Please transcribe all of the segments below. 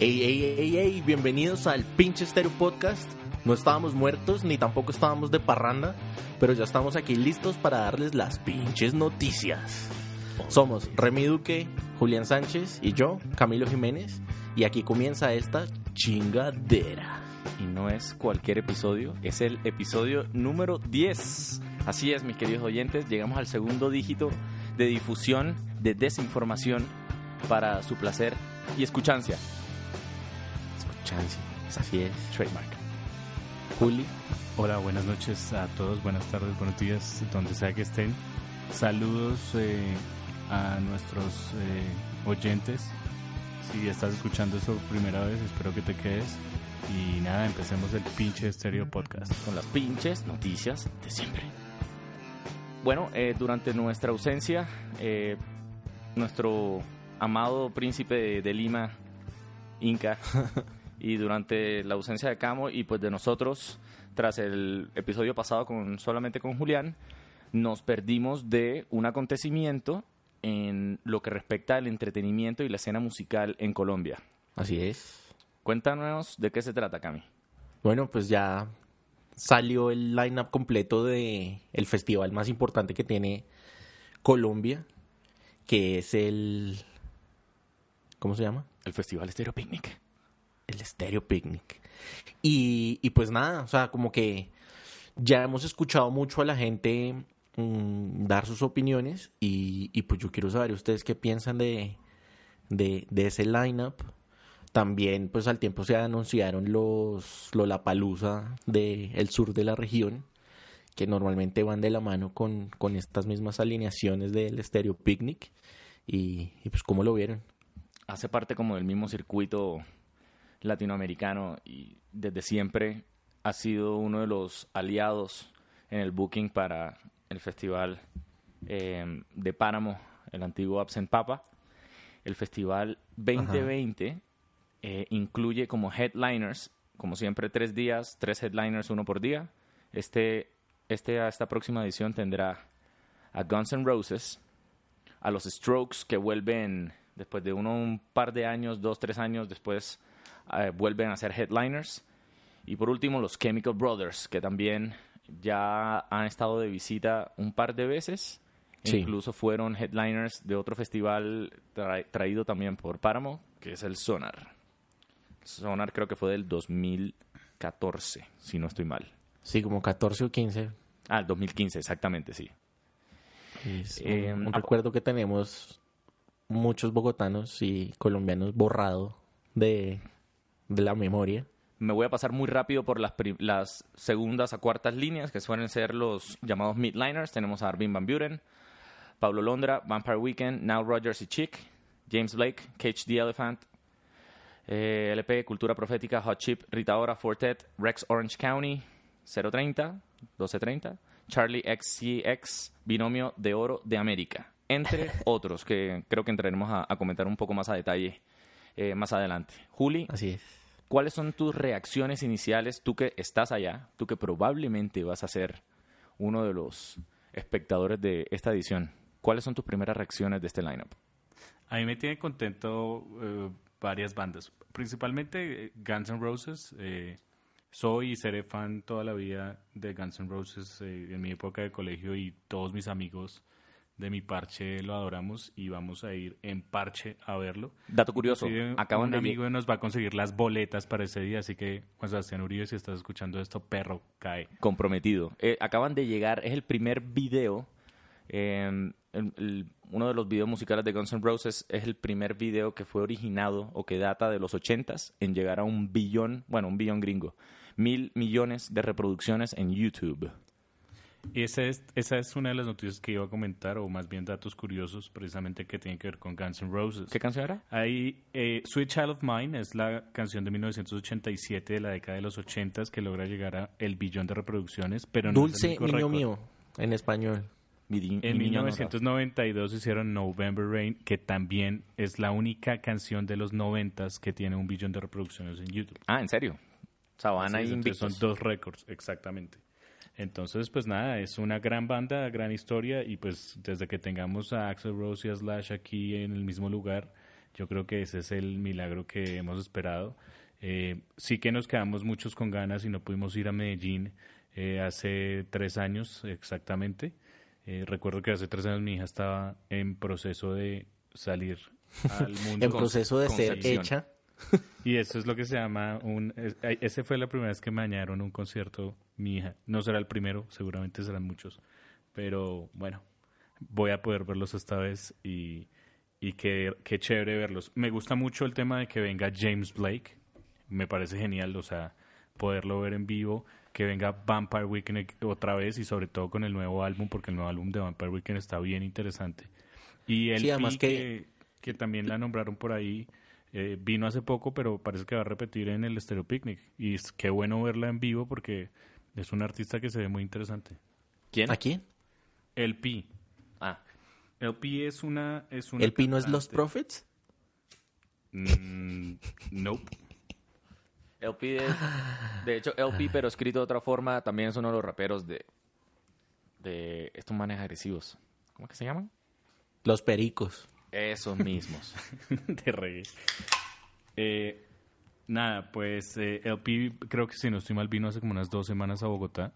Ey, ey, ey, ey, bienvenidos al pinche Stereo Podcast. No estábamos muertos ni tampoco estábamos de parranda, pero ya estamos aquí listos para darles las pinches noticias. Somos Remy Duque, Julián Sánchez y yo, Camilo Jiménez, y aquí comienza esta chingadera. Y no es cualquier episodio, es el episodio número 10. Así es, mis queridos oyentes, llegamos al segundo dígito de difusión de desinformación para su placer y escuchancia. Chance, así es. Trademark. Juli, Hola, buenas noches a todos, buenas tardes, buenos días, donde sea que estén. Saludos eh, a nuestros eh, oyentes. Si estás escuchando eso por primera vez, espero que te quedes. Y nada, empecemos el pinche estéreo podcast. Con las pinches noticias de siempre. Bueno, eh, durante nuestra ausencia, eh, nuestro amado príncipe de, de Lima, Inca, y durante la ausencia de Camo y pues de nosotros, tras el episodio pasado con solamente con Julián, nos perdimos de un acontecimiento en lo que respecta al entretenimiento y la escena musical en Colombia. así es. Cuéntanos de qué se trata, Cami. Bueno, pues ya salió el lineup completo de el festival más importante que tiene Colombia, que es el ¿cómo se llama? El Festival Estéreo Picnic. El Stereo Picnic. Y, y pues nada, o sea, como que ya hemos escuchado mucho a la gente mm, dar sus opiniones y, y pues yo quiero saber ustedes qué piensan de, de, de ese lineup. También pues al tiempo se anunciaron los Lollapalooza del sur de la región que normalmente van de la mano con, con estas mismas alineaciones del Stereo Picnic y, y pues cómo lo vieron. hace parte como del mismo circuito latinoamericano y desde siempre ha sido uno de los aliados en el booking para el festival eh, de Páramo, el antiguo Absent Papa. El festival 2020 eh, incluye como headliners, como siempre, tres días, tres headliners, uno por día. Este, este, esta próxima edición tendrá a Guns N' Roses, a los Strokes que vuelven después de uno un par de años, dos, tres años después, eh, vuelven a ser headliners. Y por último, los Chemical Brothers, que también ya han estado de visita un par de veces. Sí. Incluso fueron headliners de otro festival tra- traído también por Páramo, que es el Sonar. Sonar creo que fue del 2014, si no estoy mal. Sí, como 14 o 15 Ah, el 2015, exactamente, sí. Es Eh, un, un recuerdo que tenemos muchos bogotanos y colombianos borrado de, de la memoria. Me voy a pasar muy rápido por las, las segundas a cuartas líneas, que suelen ser los llamados midliners. Tenemos a Arvin Van Buren, Pablo Londra, Vampire Weekend, Now Rogers y Chick, James Blake, Cage the Elephant, eh, LP, Cultura Profética, Hot Chip, Rita Ora, Fortet, Rex Orange County, 030, 1230, Charlie XCX, Binomio de Oro de América, entre otros que creo que entraremos a, a comentar un poco más a detalle eh, más adelante. Juli, Así es. ¿Cuáles son tus reacciones iniciales, tú que estás allá, tú que probablemente vas a ser uno de los espectadores de esta edición? ¿Cuáles son tus primeras reacciones de este lineup? A mí me tiene contento eh, varias bandas, principalmente eh, Guns N' Roses. eh, soy y seré fan toda la vida de Guns N' Roses en mi época de colegio y todos mis amigos de mi parche lo adoramos y vamos a ir en parche a verlo. Dato curioso, Inclusive, acaban un de amigo nos va a conseguir las boletas para ese día, así que Juan Sebastián Uribe, si estás escuchando esto, perro, cae. comprometido. Eh, acaban de llegar, es el primer video, eh, el- el- uno de los videos musicales de Guns N' Roses es el primer video que fue originado o que data de los ochentas en llegar a un billón, bueno, un billón gringo, mil millones de reproducciones en YouTube. Esa es, esa es una de las noticias que iba a comentar, o más bien datos curiosos, precisamente que tienen que ver con Guns N' Roses. ¿Qué canción era? Ahí, eh, Sweet Child of Mine es la canción de 1987 de la década de los 80 que logra llegar a el billón de reproducciones, pero no es el Dulce niño mío, en español. Mi En mi niño no 1992 hicieron November Rain, que también es la única canción de los 90 que tiene un billón de reproducciones en YouTube. Ah, ¿en serio? Sabana y Invictus. son dos récords, exactamente. Entonces, pues nada, es una gran banda, gran historia y pues desde que tengamos a Axel Rose y a Slash aquí en el mismo lugar, yo creo que ese es el milagro que hemos esperado. Eh, sí que nos quedamos muchos con ganas y no pudimos ir a Medellín eh, hace tres años exactamente. Eh, recuerdo que hace tres años mi hija estaba en proceso de salir al mundo. En proceso de ser hecha. Y eso es lo que se llama un... es- ese fue la primera vez que me añadieron un concierto mi hija. No será el primero, seguramente serán muchos. Pero bueno, voy a poder verlos esta vez y, y qué, qué chévere verlos. Me gusta mucho el tema de que venga James Blake. Me parece genial, o sea, poderlo ver en vivo. Que venga Vampire Weekend otra vez y sobre todo con el nuevo álbum, porque el nuevo álbum de Vampire Weekend está bien interesante. Y el Sí, además que, que también la nombraron por ahí, eh, vino hace poco, pero parece que va a repetir en el Stereo Picnic. Y es, qué bueno verla en vivo porque es un artista que se ve muy interesante. ¿Quién? ¿A quién? El Pi. Ah, El Pi es una... Es una ¿El Pino es Los Prophets? Mm, nope. LP de, de hecho LP pero escrito de otra forma también es uno de los raperos de de estos manes agresivos ¿cómo es que se llaman? Los Pericos. esos mismos de reggae. Eh, nada, pues eh, LP creo que si no estoy mal vino hace como unas dos semanas a Bogotá.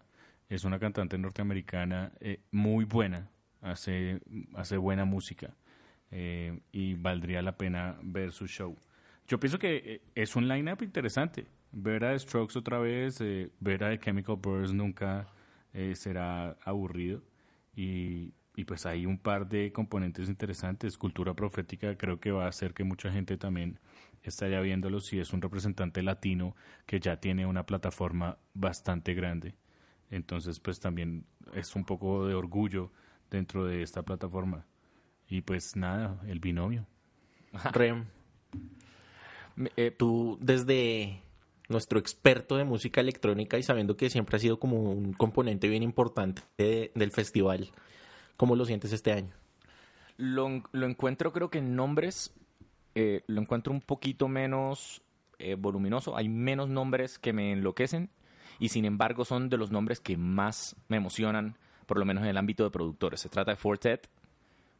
Es una cantante norteamericana eh, muy buena, hace, hace buena música eh, y valdría la pena ver su show. Yo pienso que eh, es un line-up interesante. Ver a Strokes otra vez, eh, ver a The Chemical Brothers nunca será aburrido. Y, y pues hay un par de componentes interesantes. Cultura profética creo que va a hacer que mucha gente también esté ya viéndolo si es un representante latino que ya tiene una plataforma bastante grande. Entonces pues también es un poco de orgullo dentro de esta plataforma. Y pues nada, el binomio. Rem, eh, tú desde nuestro experto de música electrónica y sabiendo que siempre ha sido como un componente bien importante de- del festival, ¿cómo lo sientes este año? lo, lo encuentro creo que en nombres eh, lo encuentro un poquito menos eh, voluminoso hay menos nombres que me enloquecen y sin embargo son de los nombres que más me emocionan por lo menos en el ámbito de productores se trata de Fortet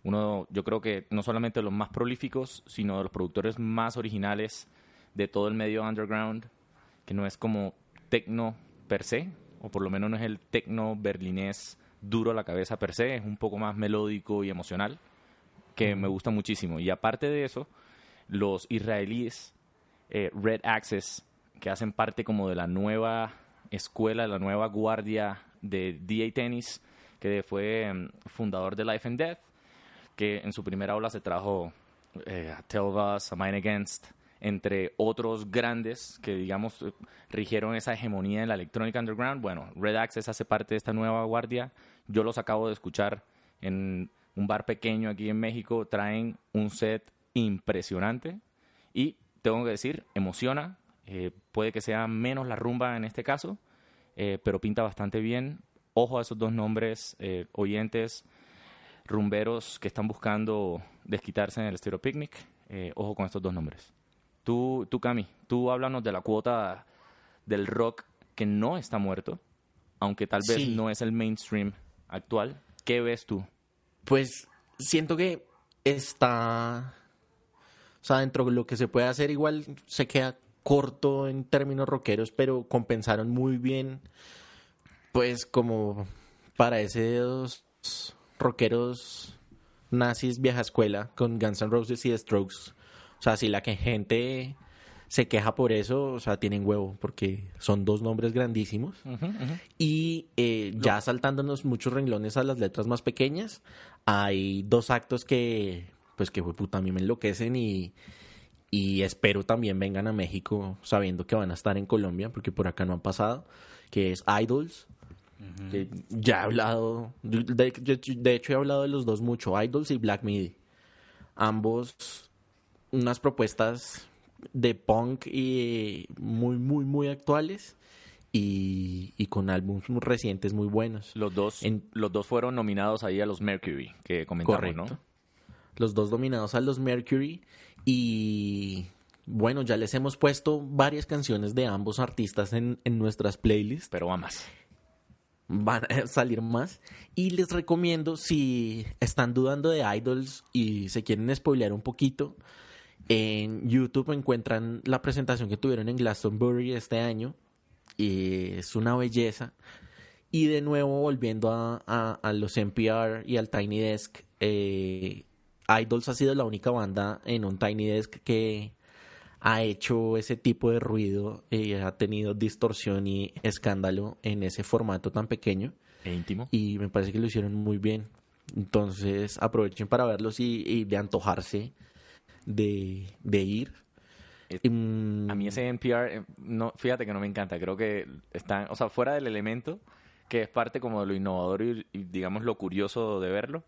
uno yo creo que no solamente de los más prolíficos sino de los productores más originales de todo el medio underground que no es como tecno per se o por lo menos no es el tecno berlinés duro a la cabeza per se es un poco más melódico y emocional que me gusta muchísimo. Y aparte de eso, los israelíes eh, Red Access, que hacen parte como de la nueva escuela, la nueva guardia de DA Tennis, que fue em, fundador de Life and Death, que en su primera ola se trajo eh, a Telvas, a Mine Against, entre otros grandes que, digamos, eh, rigieron esa hegemonía en la electrónica underground. Bueno, Red Access hace parte de esta nueva guardia. Yo los acabo de escuchar en un bar pequeño aquí en México. Traen un set impresionante y tengo que decir, emociona. Eh, puede que sea menos la rumba en este caso, eh, pero pinta bastante bien. Ojo a esos dos nombres, eh, oyentes, rumberos que están buscando desquitarse en el Stereo Picnic. Ojo con estos dos nombres. Tú, tú, Cami, tú háblanos de la cuota del rock que no está muerto, aunque tal vez Sí. no es el mainstream actual. ¿Qué ves tú? Pues siento que está, sea, dentro de lo que se puede hacer igual se queda corto en términos rockeros, pero compensaron muy bien, pues como para esos rockeros nazis vieja escuela con Guns N' Roses y The Strokes. O sea, si la que gente se queja por eso, o sea, tienen huevo, porque son dos nombres grandísimos. Y eh, ya saltándonos muchos renglones a las letras más pequeñas, hay dos actos que, pues que puta, a mí me enloquecen y, y espero también vengan a México sabiendo que van a estar en Colombia, porque por acá no han pasado, que es Idols Que ya he hablado, de, de hecho he hablado de los dos mucho, Idols y Black Midi. Ambos unas propuestas de punk y muy, muy, muy actuales y, y con álbumes recientes muy buenos. Los dos, En- los dos fueron nominados ahí a los Mercury, que comentamos, Correcto. ¿no? Los dos dominados a los Mercury y bueno, ya les hemos puesto varias canciones de ambos artistas en, en nuestras playlists. Pero va más. van a salir más. Y les recomiendo, si están dudando de Idols y se quieren spoilear un poquito, en YouTube encuentran la presentación que tuvieron en Glastonbury este año. Y es una belleza. Y de nuevo, volviendo a, a- a los NPR y al Tiny Desk, eh, Idols ha sido la única banda en un Tiny Desk que ha hecho ese tipo de ruido, eh, ha tenido distorsión y escándalo en ese formato tan pequeño E íntimo. y me parece que lo hicieron muy bien. Entonces aprovechen para verlos y, y de antojarse de, de ir. A mí ese NPR, eh, no, fíjate que no me encanta. Creo que están, o sea, fuera del elemento, que es parte como de lo innovador y, y, digamos lo curioso de verlo,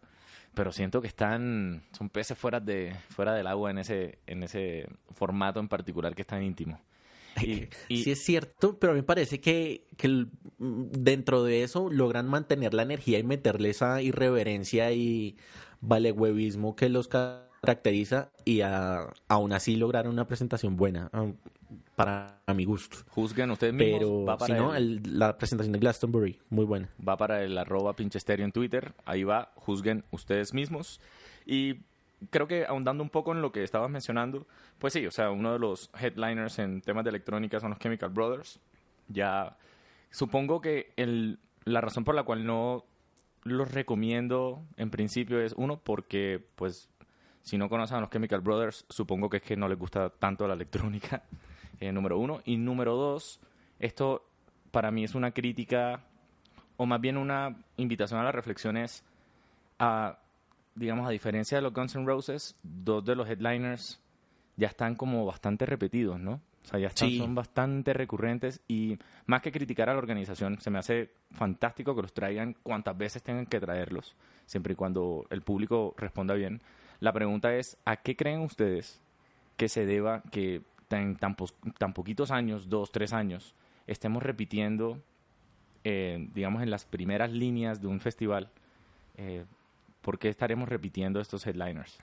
pero siento que están, son peces fuera de, fuera del agua en ese, en ese formato en particular que es tan íntimo. Y, y- sí es cierto, pero a mí me parece que, que mm, dentro de eso logran mantener la energía y meterle esa irreverencia y valehuevismo que los caracteriza y a- aún así lograr una presentación buena, ah, para mi gusto. juzguen ustedes mismos. Pero va si para no, el- el- la presentación de Glastonbury, muy buena. va para el arroba pinchesterio en Twitter. Ahí va, juzguen ustedes mismos. Y creo que ahondando un poco en lo que estabas mencionando, pues sí, o sea, uno de los headliners en temas de electrónica son los Chemical Brothers. Ya supongo que el, la razón por la cual no los recomiendo en principio es uno porque pues si no conocen a los Chemical Brothers supongo que es que no les gusta tanto la electrónica eh, número uno y número dos esto para mí es una crítica o más bien una invitación a las reflexiones a, digamos, a diferencia de los Guns N' Roses, dos de los headliners ya están como bastante repetidos, ¿no? O sea, ya están, Sí. son bastante recurrentes y más que criticar a la organización, se me hace fantástico que los traigan cuantas veces tengan que traerlos, siempre y cuando el público responda bien. La pregunta es, ¿a qué creen ustedes que se deba que tan, tan, pos- tan poquitos años, dos, tres años, estemos repitiendo eh, digamos, en las primeras líneas de un festival, eh, ¿por qué estaremos repitiendo estos headliners?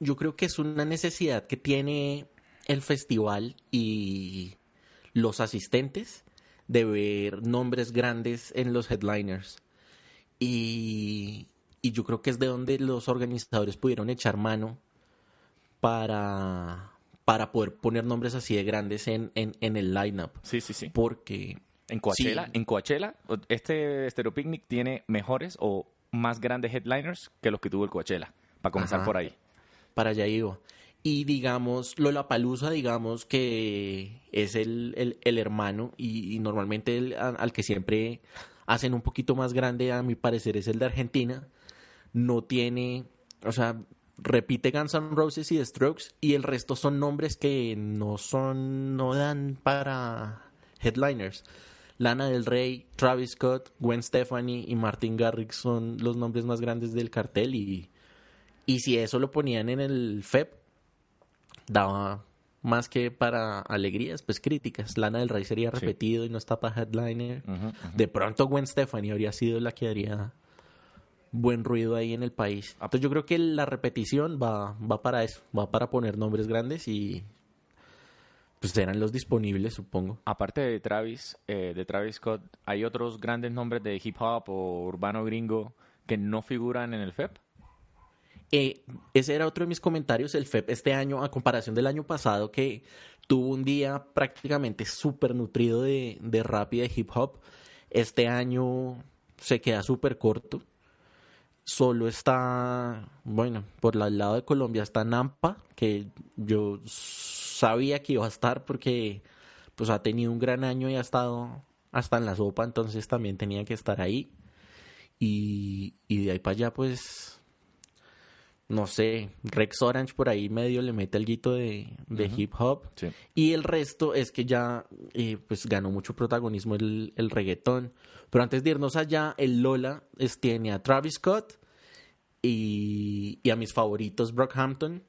Yo creo que es una necesidad que tiene el festival y los asistentes de ver nombres grandes en los headliners. Y, y yo creo que es de donde los organizadores pudieron echar mano para, para poder poner nombres así de grandes en, en, en el lineup. Sí, sí, sí. Porque En Coachella, Sí. en Coachella, este Stereo Picnic tiene mejores o más grandes headliners que los que tuvo el Coachella, para comenzar Ajá. por ahí. para allá iba. Y digamos, Lollapalooza, digamos que es el, el, el hermano y, y normalmente el, a- al que siempre hacen un poquito más grande, a mi parecer, es el de Argentina. No tiene, o sea, repite Guns N' Roses y The Strokes y el resto son nombres que no son, no dan para headliners. Lana del Rey, Travis Scott, Gwen Stefani y Martin Garrix son los nombres más grandes del cartel y, y si eso lo ponían en el FEP, daba más que para alegrías, pues críticas. Lana del Rey sería Sí. repetido y no está para headliner. De pronto Gwen Stefani habría sido la que haría buen ruido ahí en el país. Entonces yo creo que la repetición va, va para eso, va para poner nombres grandes y pues serán los disponibles, supongo. Aparte de Travis, eh, de Travis Scott, ¿hay otros grandes nombres de hip hop o urbano gringo que no figuran en el FEP? Eh, ese era otro de mis comentarios, el FEP este año, a comparación del año pasado, que tuvo un día prácticamente súper nutrido de, de rap y de hip hop. Este año se queda súper corto. Solo está, bueno, por el lado de Colombia está Nampa, que yo sabía que iba a estar porque pues ha tenido un gran año y ha estado hasta en la sopa, entonces también tenía que estar ahí. Y, y de ahí para allá, pues no sé, Rex Orange por ahí medio le mete algo de, de hip hop. Sí. Y el resto es que ya eh, pues ganó mucho protagonismo el, el reggaetón. Pero antes de irnos allá, el Lola es, tiene a Travis Scott y, y a mis favoritos Brockhampton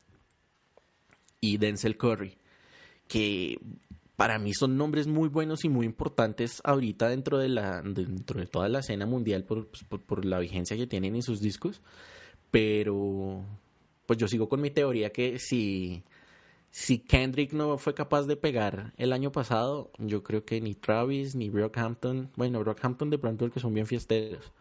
y Denzel Curry. Que para mí son nombres muy buenos y muy importantes ahorita dentro de la dentro de toda la escena mundial por, pues, por, por la vigencia que tienen en sus discos. Pero pues yo sigo con mi teoría que si, si Kendrick no fue capaz de pegar el año pasado, yo creo que ni Travis ni Brockhampton, bueno, Brockhampton de pronto el que son bien fiesteros,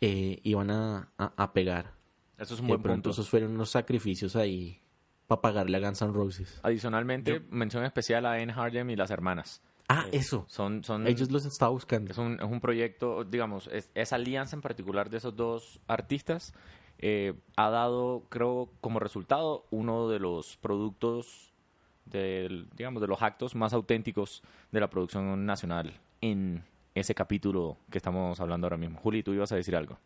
eh, iban a, a, a pegar. Eso es un De buen pronto punto. esos fueron unos sacrificios ahí para pagarle a Guns N' Roses. Adicionalmente, mención especial a N. Harlem y las hermanas. Ah, eso. Son, son, Ellos los estaba buscando. es, un, es un proyecto, digamos, es- esa alianza en particular de esos dos artistas eh, ha dado, creo, como resultado uno de los productos, del, digamos, de los actos más auténticos de la producción nacional en ese capítulo que estamos hablando ahora mismo. Juli, tú ibas a decir algo.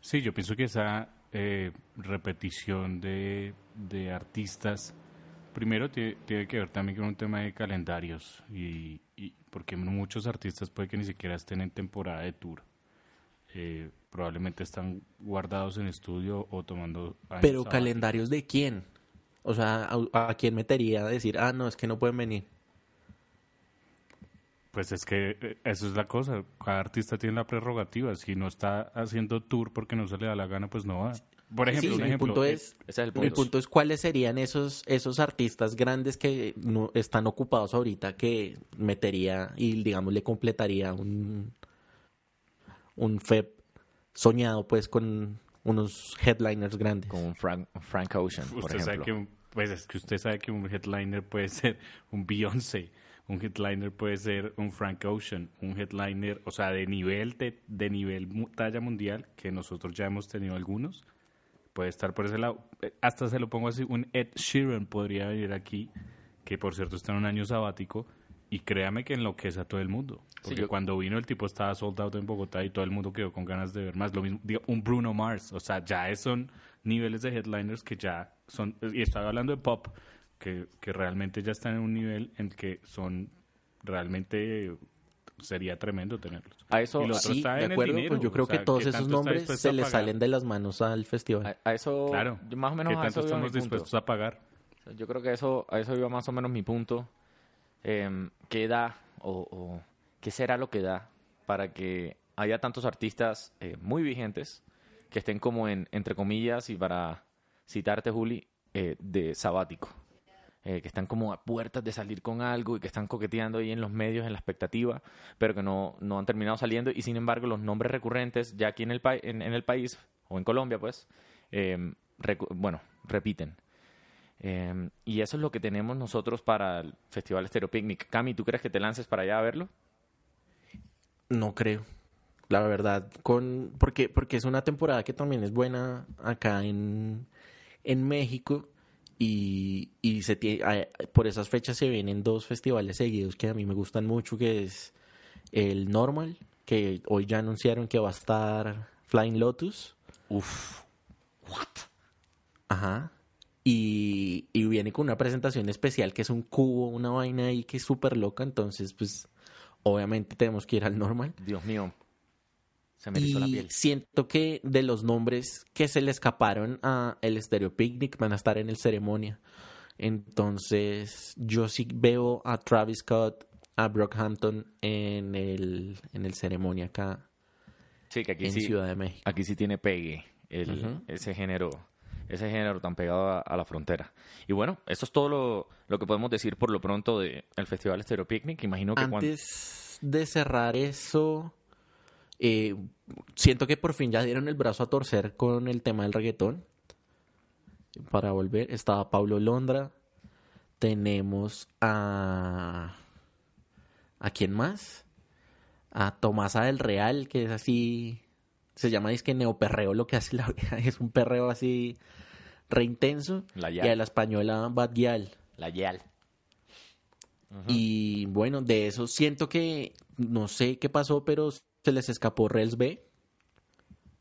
Sí, yo pienso que esa eh, repetición de, de artistas, primero tie- tiene que ver también con un tema de calendarios, y, y porque muchos artistas puede que ni siquiera estén en temporada de tour. Eh, probablemente están guardados en estudio o tomando... años Pero calendarios de quién? O sea, ¿a, a quién metería a decir, ah, no, es que no pueden venir? Pues es que eh, eso es la cosa. Cada artista tiene la prerrogativa. Si no está haciendo tour porque no se le da la gana, pues no va. Por ejemplo, sí, un mi ejemplo. punto eh, es, el mi punto es cuáles serían esos, esos artistas grandes que no están ocupados ahorita que metería y digamos le completaría un un FEP soñado pues con unos headliners grandes. Con un Frank, un Frank Ocean, por Usted sabe ejemplo. que un, pues es que usted sabe que un headliner puede ser un Beyoncé, un headliner puede ser un Frank Ocean, un headliner, o sea, de nivel de, de nivel mu- talla mundial que nosotros ya hemos tenido algunos. Puede estar por ese lado. Eh, Hasta se lo pongo así, un Ed Sheeran podría venir aquí, que por cierto está en un año sabático y créame que enloquece a todo el mundo. Porque yo- cuando vino el tipo estaba soldado en Bogotá y todo el mundo quedó con ganas de ver más. Lo mismo, digo, un Bruno Mars, o sea, ya son niveles de headliners que ya son, y estoy hablando de pop, que, que realmente ya están en un nivel en que son realmente sería tremendo tenerlos. A eso, a- Sí, de el acuerdo, dinero, pues yo o creo sea, que todos ¿qué esos nombres se a le salen de las manos al festival. a, a eso, Claro. yo más o menos ¿Qué a tanto eso iba mi estamos punto. dispuestos a pagar? Yo creo que eso, a eso iba más o menos mi punto. Eh, ¿Qué da o, qué será lo que da para que haya tantos artistas eh, muy vigentes que estén como en, entre comillas, y para citarte, Juli, eh, de sabático? Eh, que están como a puertas de salir con algo y que están coqueteando ahí en los medios, en la expectativa, pero que no, no han terminado saliendo. Y sin embargo, los nombres recurrentes ya aquí en el, pa- en, el país, o en Colombia, pues, eh, bueno, repiten. Eh, y eso es lo que tenemos nosotros para el Festival Stereo Picnic. Cami, ¿tú crees que te lances para allá a verlo? No creo. La verdad, con porque porque es una temporada que también es buena acá en, en México y, y se tie- a- por esas fechas se vienen dos festivales seguidos que a mí me gustan mucho, que es el Normal, que hoy ya anunciaron que va a estar Flying Lotus. Uf, Ajá. Y, y viene con una presentación especial que es un cubo, una vaina ahí que es súper loca, entonces pues obviamente tenemos que ir al Normal. Dios mío. Se me erizó la piel. siento que de los nombres que se le escaparon a el Stereo Picnic van a estar en el ceremonia. Entonces, yo sí veo a Travis Scott, a Brockhampton en el, en el ceremonia acá Sí, que aquí en sí, Ciudad de México. aquí sí tiene pegue el- ese género ese género tan pegado a, la frontera. Y bueno, eso es todo lo, lo que podemos decir por lo pronto del Festival Stereo Picnic. Imagino que cuando... Antes de cerrar eso, eh, siento que por fin ya dieron el brazo a torcer con el tema del reggaetón. Para volver, estaba Pablo Londra. Tenemos a. ¿A quién más? A Tomasa del Real, que es así. Se llama disque neoperreo lo que hace la vieja. Es un perreo así re intenso. La y Yal. a la española Bad Gyal. La YAL. Y bueno, de eso siento que no sé qué pasó, pero se les escapó Rels B.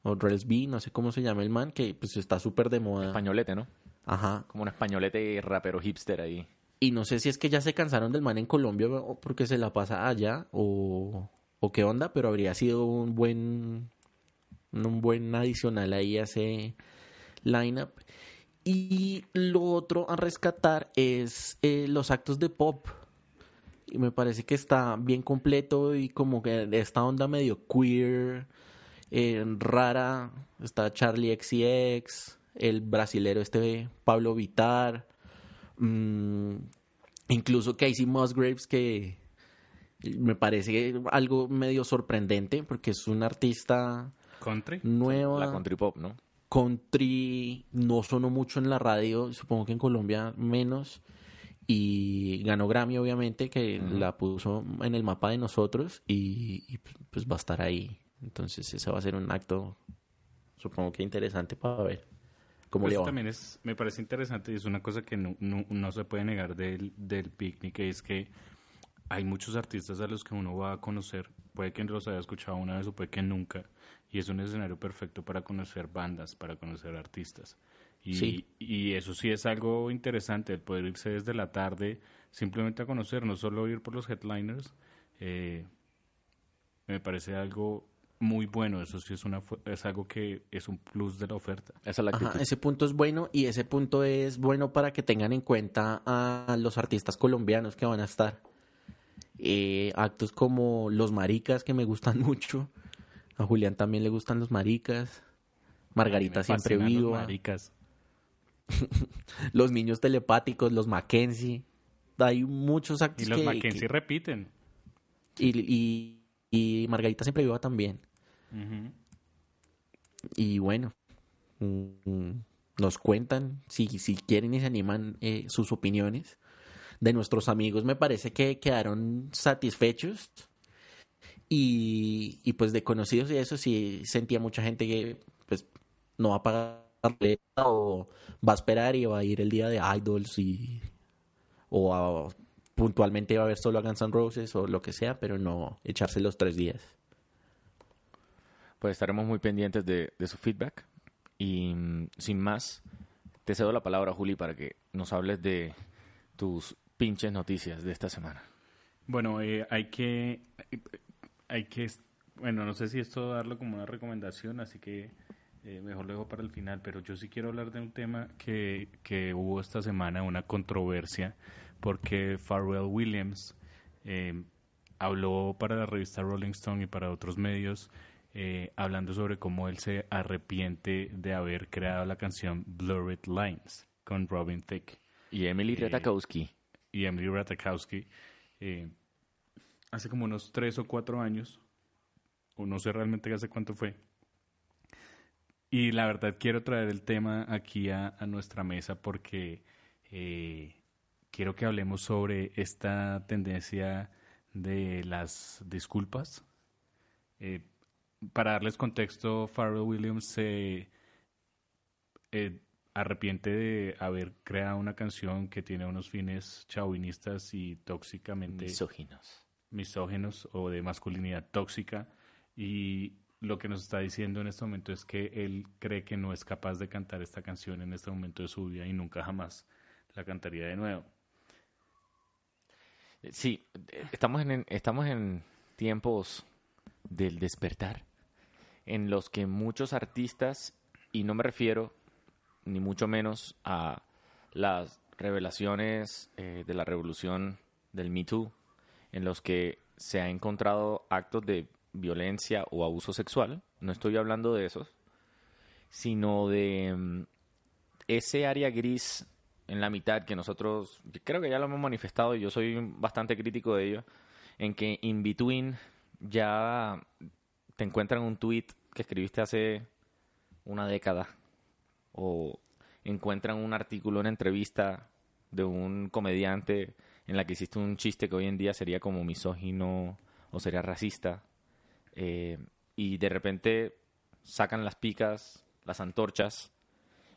o Rels B, no sé cómo se llama el man, que pues está súper de moda. Españolete, ¿no? Ajá. Como un españolete rapero hipster ahí. Y no sé si es que ya se cansaron del man en Colombia o porque se la pasa allá o, o qué onda, pero habría sido un buen un buen adicional ahí a ese lineup. Y lo otro a rescatar es eh, los actos de pop. Y me parece que está bien completo y como que esta onda medio queer, eh, rara. Está Charlie XCX, el brasilero este Pablo Vitar. Mm, incluso Casey Musgraves que me parece algo medio sorprendente porque es un artista Country. nueva. La country pop, ¿no? country no sonó mucho en la radio, supongo que en Colombia menos. Y ganó Grammy, obviamente, que la puso en el mapa de nosotros y, y, pues va a estar ahí. Entonces, ese va a ser un acto, supongo que interesante para ver cómo Pues le va. también es, me parece interesante y es una cosa que no, no, no se puede negar del, del picnic, es que hay muchos artistas a los que uno va a conocer, puede que los haya escuchado una vez o puede que nunca, y es un escenario perfecto para conocer bandas, para conocer artistas. Y, Sí. y eso sí es algo interesante, el poder irse desde la tarde simplemente a conocer, no solo ir por los headliners, eh, me parece algo muy bueno, eso sí es, una, es algo que es un plus de la oferta. Esa es la actitud. Ajá, ese punto es bueno y ese punto es bueno para que tengan en cuenta a los artistas colombianos que van a estar. Eh, actos como Los Maricas, que me gustan mucho. A Julián también le gustan los Maricas. Margarita siempre fascinan los viva. maricas. Los niños telepáticos, los Mackenzie. Hay muchos actos Y los que- Mackenzie que- repiten. y, y- y Margarita siempre viva también. Y bueno, mm, nos cuentan si, si quieren y se animan eh, sus opiniones. De nuestros amigos me parece que quedaron satisfechos. Y, y pues de conocidos y eso sí sentía mucha gente que pues no va a pagar o va a esperar y va a ir el día de Idols y o a- puntualmente va a ver solo a Guns N' Roses o lo que sea, pero no echarse los tres días. Pues estaremos muy pendientes de, de su feedback. Y mm, sin más, te cedo la palabra, Juli, para que nos hables de tus pinches noticias de esta semana. Bueno, eh, hay que, hay que, bueno, no sé si esto darlo como una recomendación, así que eh, mejor lo dejo para el final, pero yo sí quiero hablar de un tema que, que hubo esta semana, una controversia, porque Pharrell Williams eh, habló para la revista Rolling Stone y para otros medios, eh, hablando sobre cómo él se arrepiente de haber creado la canción Blurred Lines con Robin Thicke Y Emily Eh, Ratajkowski. y Emily Ratajkowski eh, hace como unos tres o cuatro años, o no sé realmente hace cuánto fue. Y la verdad quiero traer el tema aquí a, nuestra mesa porque eh, quiero que hablemos sobre esta tendencia de las disculpas. Eh, para darles contexto, Pharrell Williams se eh, arrepiente de haber creado una canción que tiene unos fines chauvinistas y tóxicamente Misóginos. Misógenos o de masculinidad tóxica y lo que nos está diciendo en este momento es que él cree que no es capaz de cantar esta canción en este momento de su vida y nunca jamás la cantaría de nuevo. Sí, estamos en, estamos en tiempos del despertar, en los que muchos artistas, y no me refiero ni mucho menos a las revelaciones eh, de la revolución del Me Too, en los que se ha encontrado actos de violencia o abuso sexual, no estoy hablando de esos, sino de mm, ese área gris en la mitad que nosotros, creo que ya lo hemos manifestado y yo soy bastante crítico de ello, en que in between ya te encuentran un tweet que escribiste hace una década o encuentran un artículo, una entrevista de un comediante en la que hiciste un chiste que hoy en día sería como misógino o sería racista eh, y de repente sacan las picas, las antorchas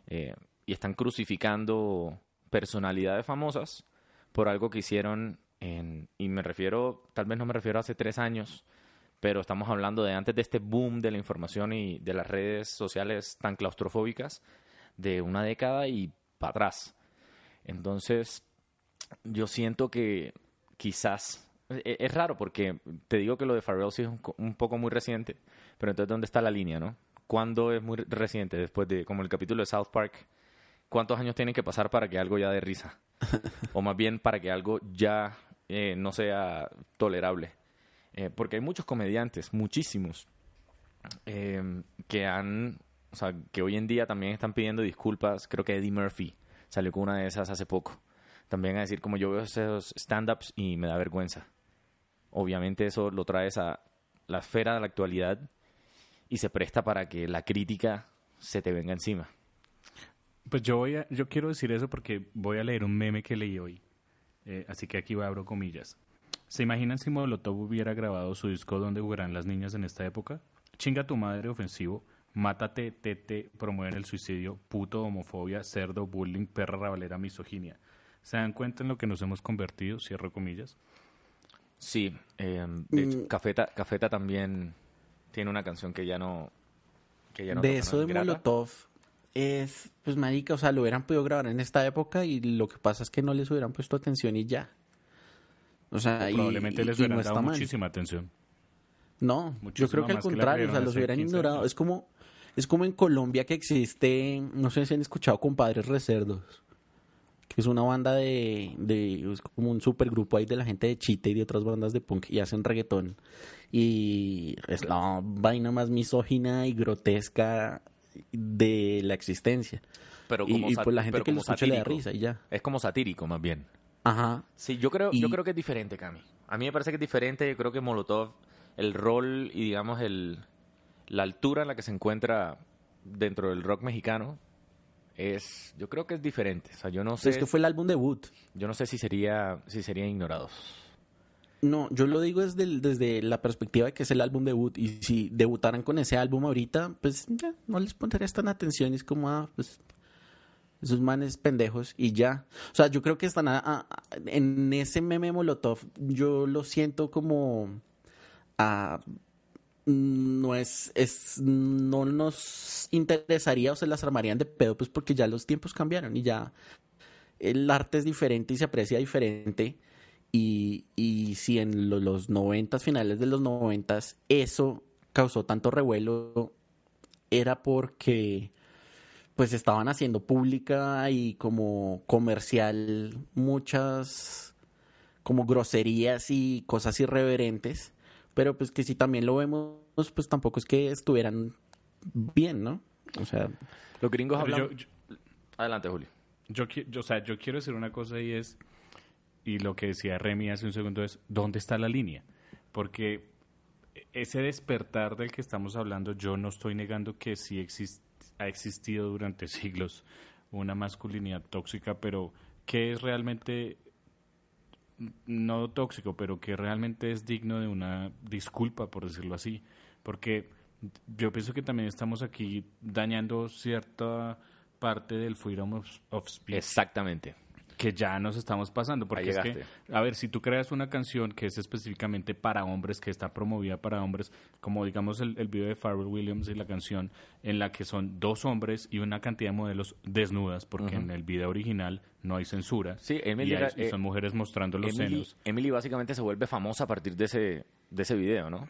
eh, y están crucificando personalidades famosas por algo que hicieron en, y me refiero, tal vez no me refiero a hace tres años, pero estamos hablando de antes de este boom de la información y de las redes sociales tan claustrofóbicas de una década y para atrás. Entonces, yo siento que quizás e-, es, raro porque te digo que lo de Farrell sí es un, poco muy reciente, pero entonces ¿dónde está la línea, no? ¿Cuándo es muy reciente? Después de, como el capítulo de South Park, ¿cuántos años tienen que pasar para que algo ya dé risa? o más bien para que algo ya eh, no sea tolerable. Eh, porque hay muchos comediantes, muchísimos, eh, que han, o sea, que hoy en día también están pidiendo disculpas. Creo que Eddie Murphy salió con una de esas hace poco. También a decir, como yo veo esos stand-ups y me da vergüenza. Obviamente eso lo traes a la esfera de la actualidad y se presta para que la crítica se te venga encima. Pues yo voy yo quiero decir eso porque voy a leer un meme que leí hoy. Eh, así que aquí abro comillas. ¿Se imaginan si Molotov hubiera grabado su disco donde jugarán las niñas en esta época? Chinga tu madre ofensivo, mátate, tete, promueven el suicidio, puto, homofobia, cerdo, bullying, perra rabalera, misoginia. ¿Se dan cuenta en lo que nos hemos convertido? Cierro comillas. Sí, eh, de mm. Cafeta, Cafeta también tiene una canción que ya no... Que ya no de eso de Molotov es, pues marica, o sea, lo hubieran podido grabar en esta época y lo que pasa es que no les hubieran puesto atención y ya. O sea, probablemente les hubieran dado muchísima atención. No, yo creo que al contrario, o sea, los hubieran ignorado. Es como, es como en Colombia que existe, no sé si han escuchado Compadres Recerdos, que es una banda de, de es como un supergrupo ahí de la gente de Chite y de otras bandas de punk y hacen reggaetón. Y es la vaina más misógina y grotesca de la existencia. Pero como y, pues la gente que lo escucha le da risa y ya. Es como satírico más bien. Ajá. Sí, yo creo, yo creo que es diferente, Cami. A mí me parece que es diferente. Yo creo que Molotov, el rol y digamos el, la altura en la que se encuentra dentro del rock mexicano es, yo creo que es diferente. O sea, yo no sé. Es que fue el álbum debut. Yo no sé si sería, si serían ignorados. No, yo lo digo desde, desde la perspectiva de que es el álbum debut. Y si debutaran con ese álbum ahorita, pues ya no les pondrías tan atención. Es como, ah, pues esos manes pendejos y ya. O sea, yo creo que están en ese meme Molotov, yo lo siento como no es, es no nos interesaría o se las armarían de pedo pues porque ya los tiempos cambiaron y ya el arte es diferente y se aprecia diferente. Y, y si en los noventas, finales de los noventas, eso causó tanto revuelo, era porque pues estaban haciendo pública y como comercial muchas como groserías y cosas irreverentes, pero pues que si también lo vemos, pues tampoco es que estuvieran bien, ¿no? O sea, los gringos hablan... Adelante, Julio. Yo, yo, o sea, yo quiero decir una cosa y es y lo que decía Remy hace un segundo es, ¿dónde está la línea? Porque ese despertar del que estamos hablando, yo no estoy negando que sí ha existido durante siglos una masculinidad tóxica, pero ¿qué es realmente, no tóxico, pero que realmente es digno de una disculpa, por decirlo así? Porque yo pienso que también estamos aquí dañando cierta parte del freedom of speech. Exactamente que ya nos estamos pasando. Porque es que, a ver, si tú creas una canción que es específicamente para hombres, que está promovida para hombres, como digamos el, el video de Pharrell Williams y la canción, en la que son dos hombres y una cantidad de modelos desnudas, porque en el video original no hay censura. Sí, Emily, y, son mujeres mostrando los senos. Emily básicamente se vuelve famosa a partir de ese, de ese video, ¿no?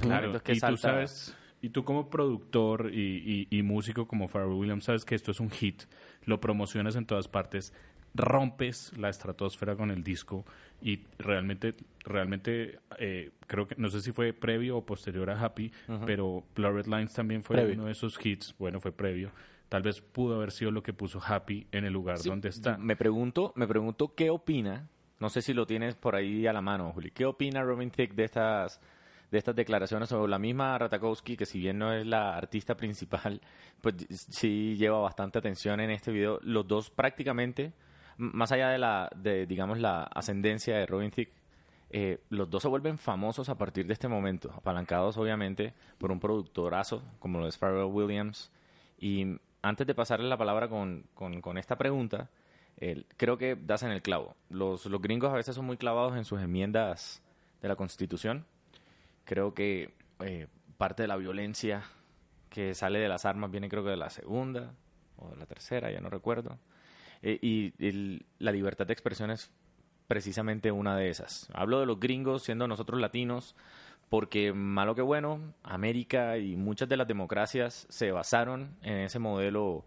claro, y tú sabes... Y tú como productor y, y, músico como Pharrell Williams sabes que esto es un hit, lo promocionas en todas partes, rompes la estratosfera con el disco y realmente, realmente eh, creo que, no sé si fue previo o posterior a Happy, pero Blurred Lines también fue uno de esos hits, bueno, fue previo. Tal vez pudo haber sido lo que puso Happy en el lugar donde está. Me pregunto, me pregunto qué opina, no sé si lo tienes por ahí a la mano, Juli, ¿qué opina Robin Thicke de estas de estas declaraciones sobre la misma Ratakowski, que si bien no es la artista principal, pues sí lleva bastante atención en este video. Los dos prácticamente más allá de la, de, digamos, la ascendencia de Robin Thicke, eh, los dos se vuelven famosos a partir de este momento, apalancados obviamente por un productorazo como lo es Pharrell Williams. Y antes de pasarle la palabra con, con, esta pregunta, creo que das en el clavo. Los, los gringos a veces son muy clavados en sus enmiendas de la Constitución. Creo que eh, parte de la violencia que sale de las armas viene creo que de la segunda o de la tercera, ya no recuerdo. Eh, y el- la libertad de expresión es precisamente una de esas. Hablo de los gringos siendo nosotros latinos, porque malo que bueno, América y muchas de las democracias se basaron en ese modelo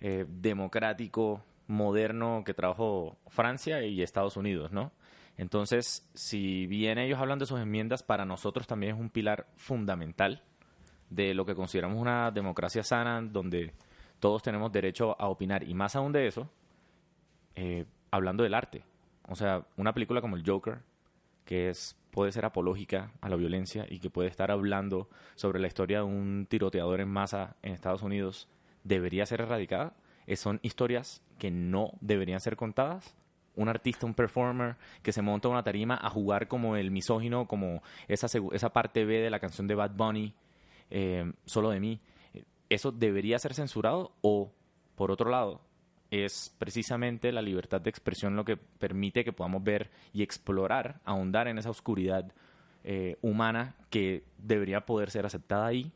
eh, democrático, moderno que trajo Francia y Estados Unidos, ¿no? Entonces, si bien ellos hablan de sus enmiendas, para nosotros también es un pilar fundamental de lo que consideramos una democracia sana, donde todos tenemos derecho a opinar. Y más aún de eso, eh, hablando del arte. O sea, una película como el Joker, que es puede ser apológica a la violencia y que puede estar hablando sobre la historia de un tiroteador en masa en Estados Unidos, debería ser erradicada. Eh, son historias que no deberían ser contadas. Un artista, un performer que se monta una tarima a jugar como el misógino, como esa, esa parte B de la canción de Bad Bunny, eh, solo de mí. ¿Eso debería ser censurado o, por otro lado, es precisamente la libertad de expresión lo que permite que podamos ver y explorar, ahondar en esa oscuridad eh, humana que debería poder ser aceptada ahí,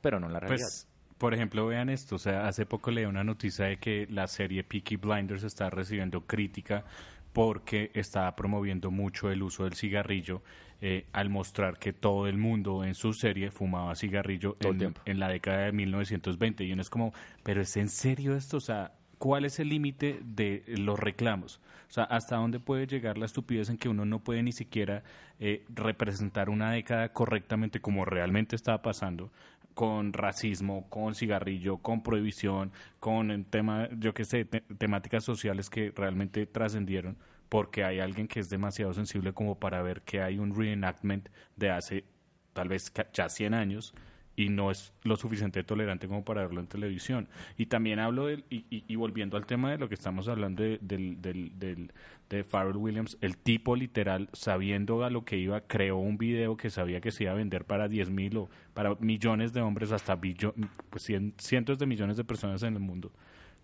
pero no en la realidad. Pues, por ejemplo, vean esto. O sea, hace poco leí una noticia de que la serie Peaky Blinders está recibiendo crítica porque está promoviendo mucho el uso del cigarrillo eh, al mostrar que todo el mundo en su serie fumaba cigarrillo en, tiempo. en la década de 1920. Y uno es como, ¿pero es en serio esto? O sea, ¿cuál es el límite de los reclamos? O sea, ¿hasta dónde puede llegar la estupidez en que uno no puede ni siquiera eh, representar una década correctamente como realmente estaba pasando? con racismo, con cigarrillo, con prohibición, con el tema, yo qué sé, te- temáticas sociales que realmente trascendieron, porque hay alguien que es demasiado sensible como para ver que hay un reenactment de hace tal vez ya 100 años y no es lo suficiente tolerante como para verlo en televisión. Y también hablo del, y, y- volviendo al tema de lo que estamos hablando de, del, del, del- de Pharrell Williams, el tipo literal, sabiendo a lo que iba, creó un video que sabía que se iba a vender para 10 mil o para millones de hombres, hasta billo- pues, cien- cientos de millones de personas en el mundo,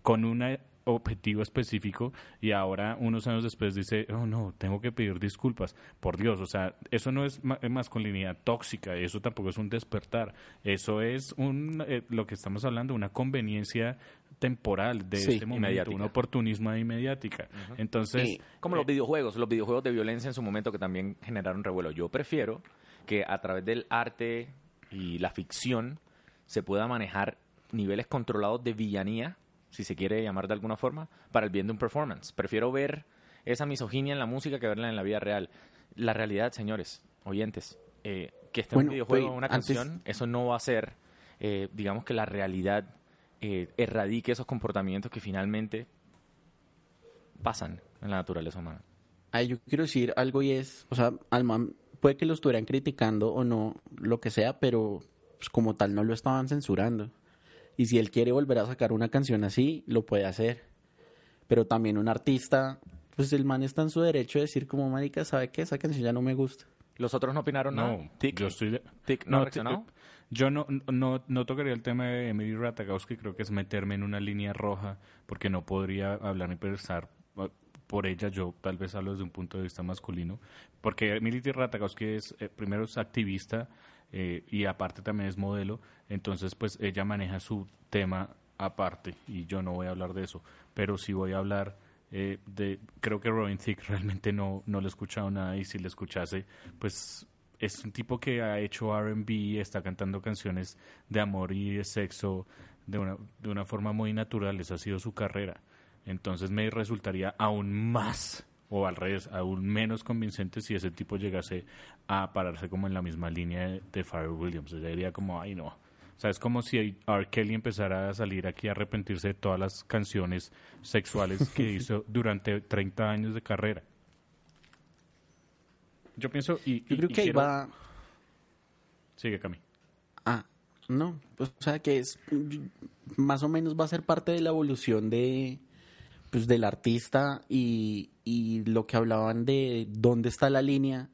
con un objetivo específico y ahora unos años después dice, oh no, tengo que pedir disculpas. Por Dios, o sea, eso no es ma- masculinidad tóxica, eso tampoco es un despertar, eso es un, eh, lo que estamos hablando, una conveniencia temporal de Sí, este momento, un oportunismo ahí mediática. Entonces, Sí. Como los videojuegos, los videojuegos de violencia en su momento que también generaron revuelo. Yo prefiero que a través del arte y la ficción se pueda manejar niveles controlados de villanía, si se quiere llamar de alguna forma, para el bien de un performance. Prefiero ver esa misoginia en la música que verla en la vida real. La realidad, señores, oyentes, eh, que esté Bueno, un videojuego o una antes- canción, eso no va a ser, eh, digamos que la realidad eh, erradique esos comportamientos que finalmente pasan en la naturaleza humana. Ay, yo quiero decir algo y es, o sea, al man puede que lo estuvieran criticando o no, lo que sea, pero pues, como tal no lo estaban censurando. Y si él quiere volver a sacar una canción así, lo puede hacer. Pero también un artista, pues el man está en su derecho de decir como marica, ¿sabe qué? Esa canción ya no me gusta. ¿Los otros no opinaron nada? no, Tic, yo estoy... de- Tic, ¿no No, Yo no, no, no tocaría el tema de Emily Ratajkowski, creo que es meterme en una línea roja, porque no podría hablar ni pensar eh, por ella, yo tal vez hablo desde un punto de vista masculino, porque Emily Ratajkowski es, eh, primero es activista eh, y aparte también es modelo, entonces pues ella maneja su tema aparte y yo no voy a hablar de eso, pero sí voy a hablar eh, de, creo que Robin Thicke realmente no, no le he escuchado nada y si le escuchase, pues es un tipo que ha hecho R&B, está cantando canciones de amor y de sexo de una, de una forma muy natural, esa ha sido su carrera. Entonces me resultaría aún más, o al revés, aún menos convincente si ese tipo llegase a pararse como en la misma línea de, de Pharrell Williams. Ella diría como, ay no. O sea, es como si R. Kelly empezara a salir aquí a arrepentirse de todas las canciones sexuales que hizo durante 30 años de carrera. Yo pienso y... Yo y- creo y que quiero- va... Sigue, Cami. Ah, no, pues, o sea que es más o menos va a ser parte de la evolución de pues del artista y, y lo que hablaban de dónde está la línea.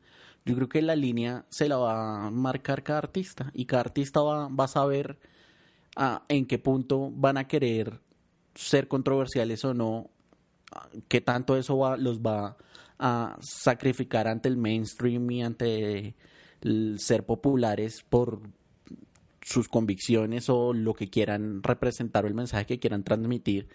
Yo creo que la línea se la va a marcar cada artista y cada artista va, va a saber ah, en qué punto van a querer ser controversiales o no, ah, qué tanto eso los va a sacrificar ante el mainstream y ante ser populares por sus convicciones o lo que quieran representar o el mensaje que quieran transmitir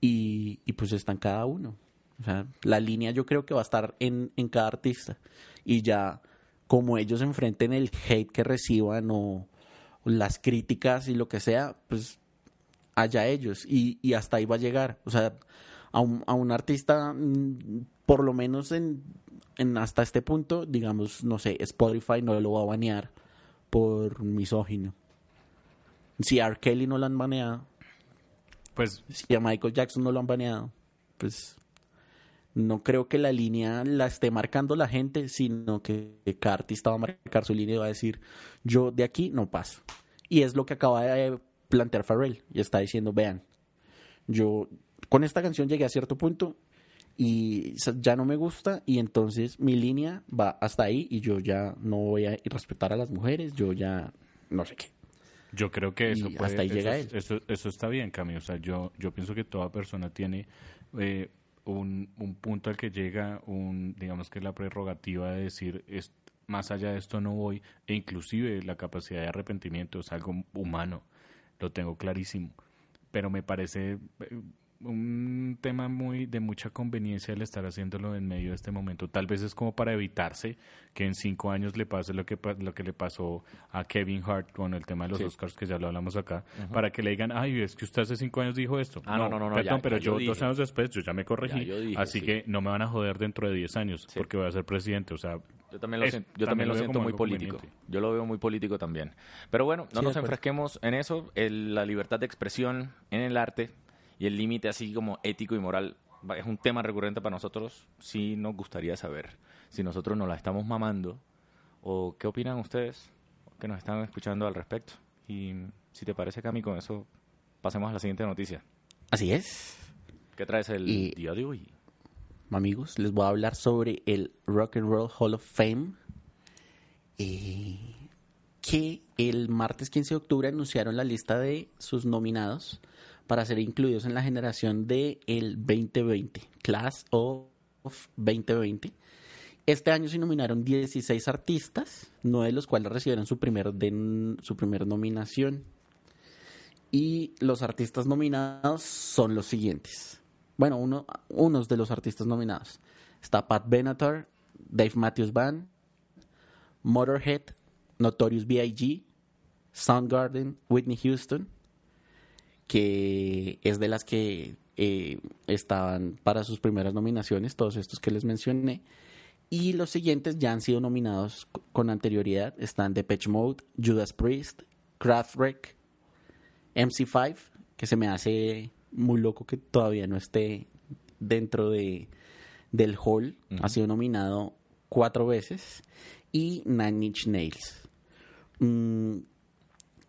y pues están cada uno. O sea, la línea yo creo que va a estar en, en cada artista y ya como ellos enfrenten el hate que reciban o las críticas y lo que sea, pues allá ellos y, y hasta ahí va a llegar. O sea, a un, a un artista, mm, por lo menos en, en hasta este punto, digamos, no sé, Spotify no lo va a banear por misógino. Si a R. Kelly no lo han baneado, Pues si a Michael Jackson no lo han baneado, pues no creo que la línea la esté marcando la gente, sino que cada artista va a marcar su línea y va a decir, yo de aquí no paso. Y es lo que acaba de plantear Pharrell y está diciendo, vean, yo con esta canción llegué a cierto punto y ya no me gusta y entonces mi línea va hasta ahí y yo ya no voy a respetar a las mujeres, yo ya no sé qué. Yo creo que eso, puede- hasta ahí eso, llega él. eso, eso está bien, Cami. O sea, yo, yo pienso que toda persona tiene eh, un, un punto al que llega, un digamos que la prerrogativa de decir, es, más allá de esto no voy, e inclusive la capacidad de arrepentimiento es algo humano, lo tengo clarísimo. Pero me parece eh, un tema muy de mucha conveniencia el estar haciéndolo en medio de este momento. Tal vez es como para evitarse que en cinco años le pase lo que lo que le pasó a Kevin Hart con el tema de los Sí. Oscars que ya lo hablamos acá, para que le digan, ay, es que usted hace cinco años dijo esto. Ah, no, no, no, no, perdón, ya- pero ya yo, yo dos años después yo ya me corregí, Ya yo dije, así sí. que no me van a joder dentro de diez años Sí. porque voy a ser presidente. O sea, Yo también lo, Es- siento, yo también también lo lo siento como muy político. Yo lo veo muy político también. Pero bueno, no nos enfrasquemos en eso. El- la libertad de expresión en el arte y el límite así como ético y moral es un tema recurrente para nosotros. Sí nos gustaría saber si nosotros nos la estamos mamando o qué opinan ustedes que nos están escuchando al respecto. Y si te parece, Cami, con eso pasemos a la siguiente noticia. Así es. ¿Qué traes el Y- día de hoy? amigos, les voy a hablar sobre el Rock and Roll Hall of Fame. eh, que el martes 15 de octubre anunciaron la lista de sus nominados para ser incluidos en la generación de el 2020, Class of 2020. Este año se nominaron 16 artistas, nueve de los cuales recibieron su primer, su nominación. Y los artistas nominados son los siguientes. Bueno, uno, unos de los artistas nominados. Está Pat Benatar, Dave Matthews Band, Motorhead, Notorious B.I.G., Soundgarden, Whitney Houston, que es de las que eh, estaban para sus primeras nominaciones, todos estos que les mencioné. Y los siguientes ya han sido nominados con anterioridad. Están Depeche Mode, Judas Priest, Kraftwerk, MC5, que se me hace muy loco que todavía no esté dentro de, del hall. Ha sido nominado cuatro veces. Y Nine Inch Nails. Mm,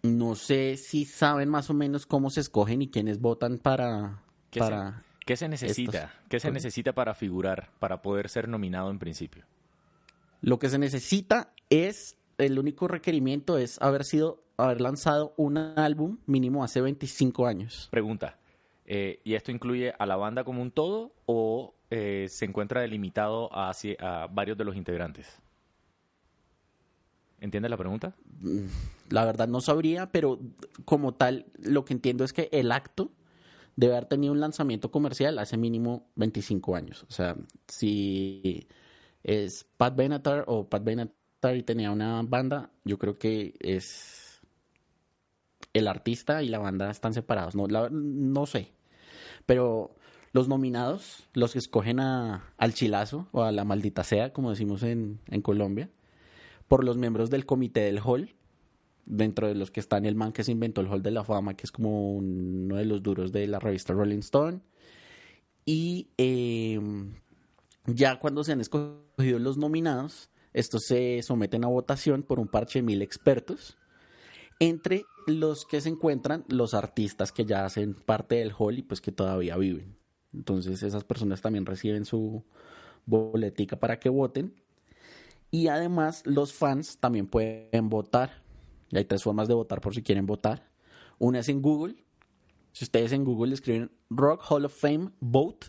no sé si saben más o menos cómo se escogen y quiénes votan para... ¿Qué, para se, qué se necesita? estos. ¿Qué se necesita para figurar, para poder ser nominado en principio? Lo que se necesita es, el único requerimiento es haber sido, haber lanzado un álbum mínimo hace 25 años. Pregunta, eh, ¿y esto incluye a la banda como un todo o eh, se encuentra delimitado a, a varios de los integrantes? ¿Entiendes la pregunta? La verdad no sabría, pero como tal, lo que entiendo es que el acto debe haber tenido un lanzamiento comercial hace mínimo 25 años. O sea, si es Pat Benatar o Pat Benatar y tenía una banda, yo creo que es el artista y la banda están separados. No, no sé. Pero los nominados, los que escogen a, al chilazo o a la maldita sea, como decimos en, en Colombia, por los miembros del comité del hall, dentro de los que están el man que se inventó el Hall de la Fama, que es como uno de los duros de la revista Rolling Stone. Y eh, ya cuando se han escogido los nominados, estos se someten a votación por un parche de mil expertos, entre los que se encuentran los artistas que ya hacen parte del hall y pues que todavía viven. Entonces esas personas también reciben su boletica para que voten. Y además los fans también pueden votar. Y hay tres formas de votar por si quieren votar. Una es en Google. Si ustedes en Google escriben Rock Hall of Fame Vote,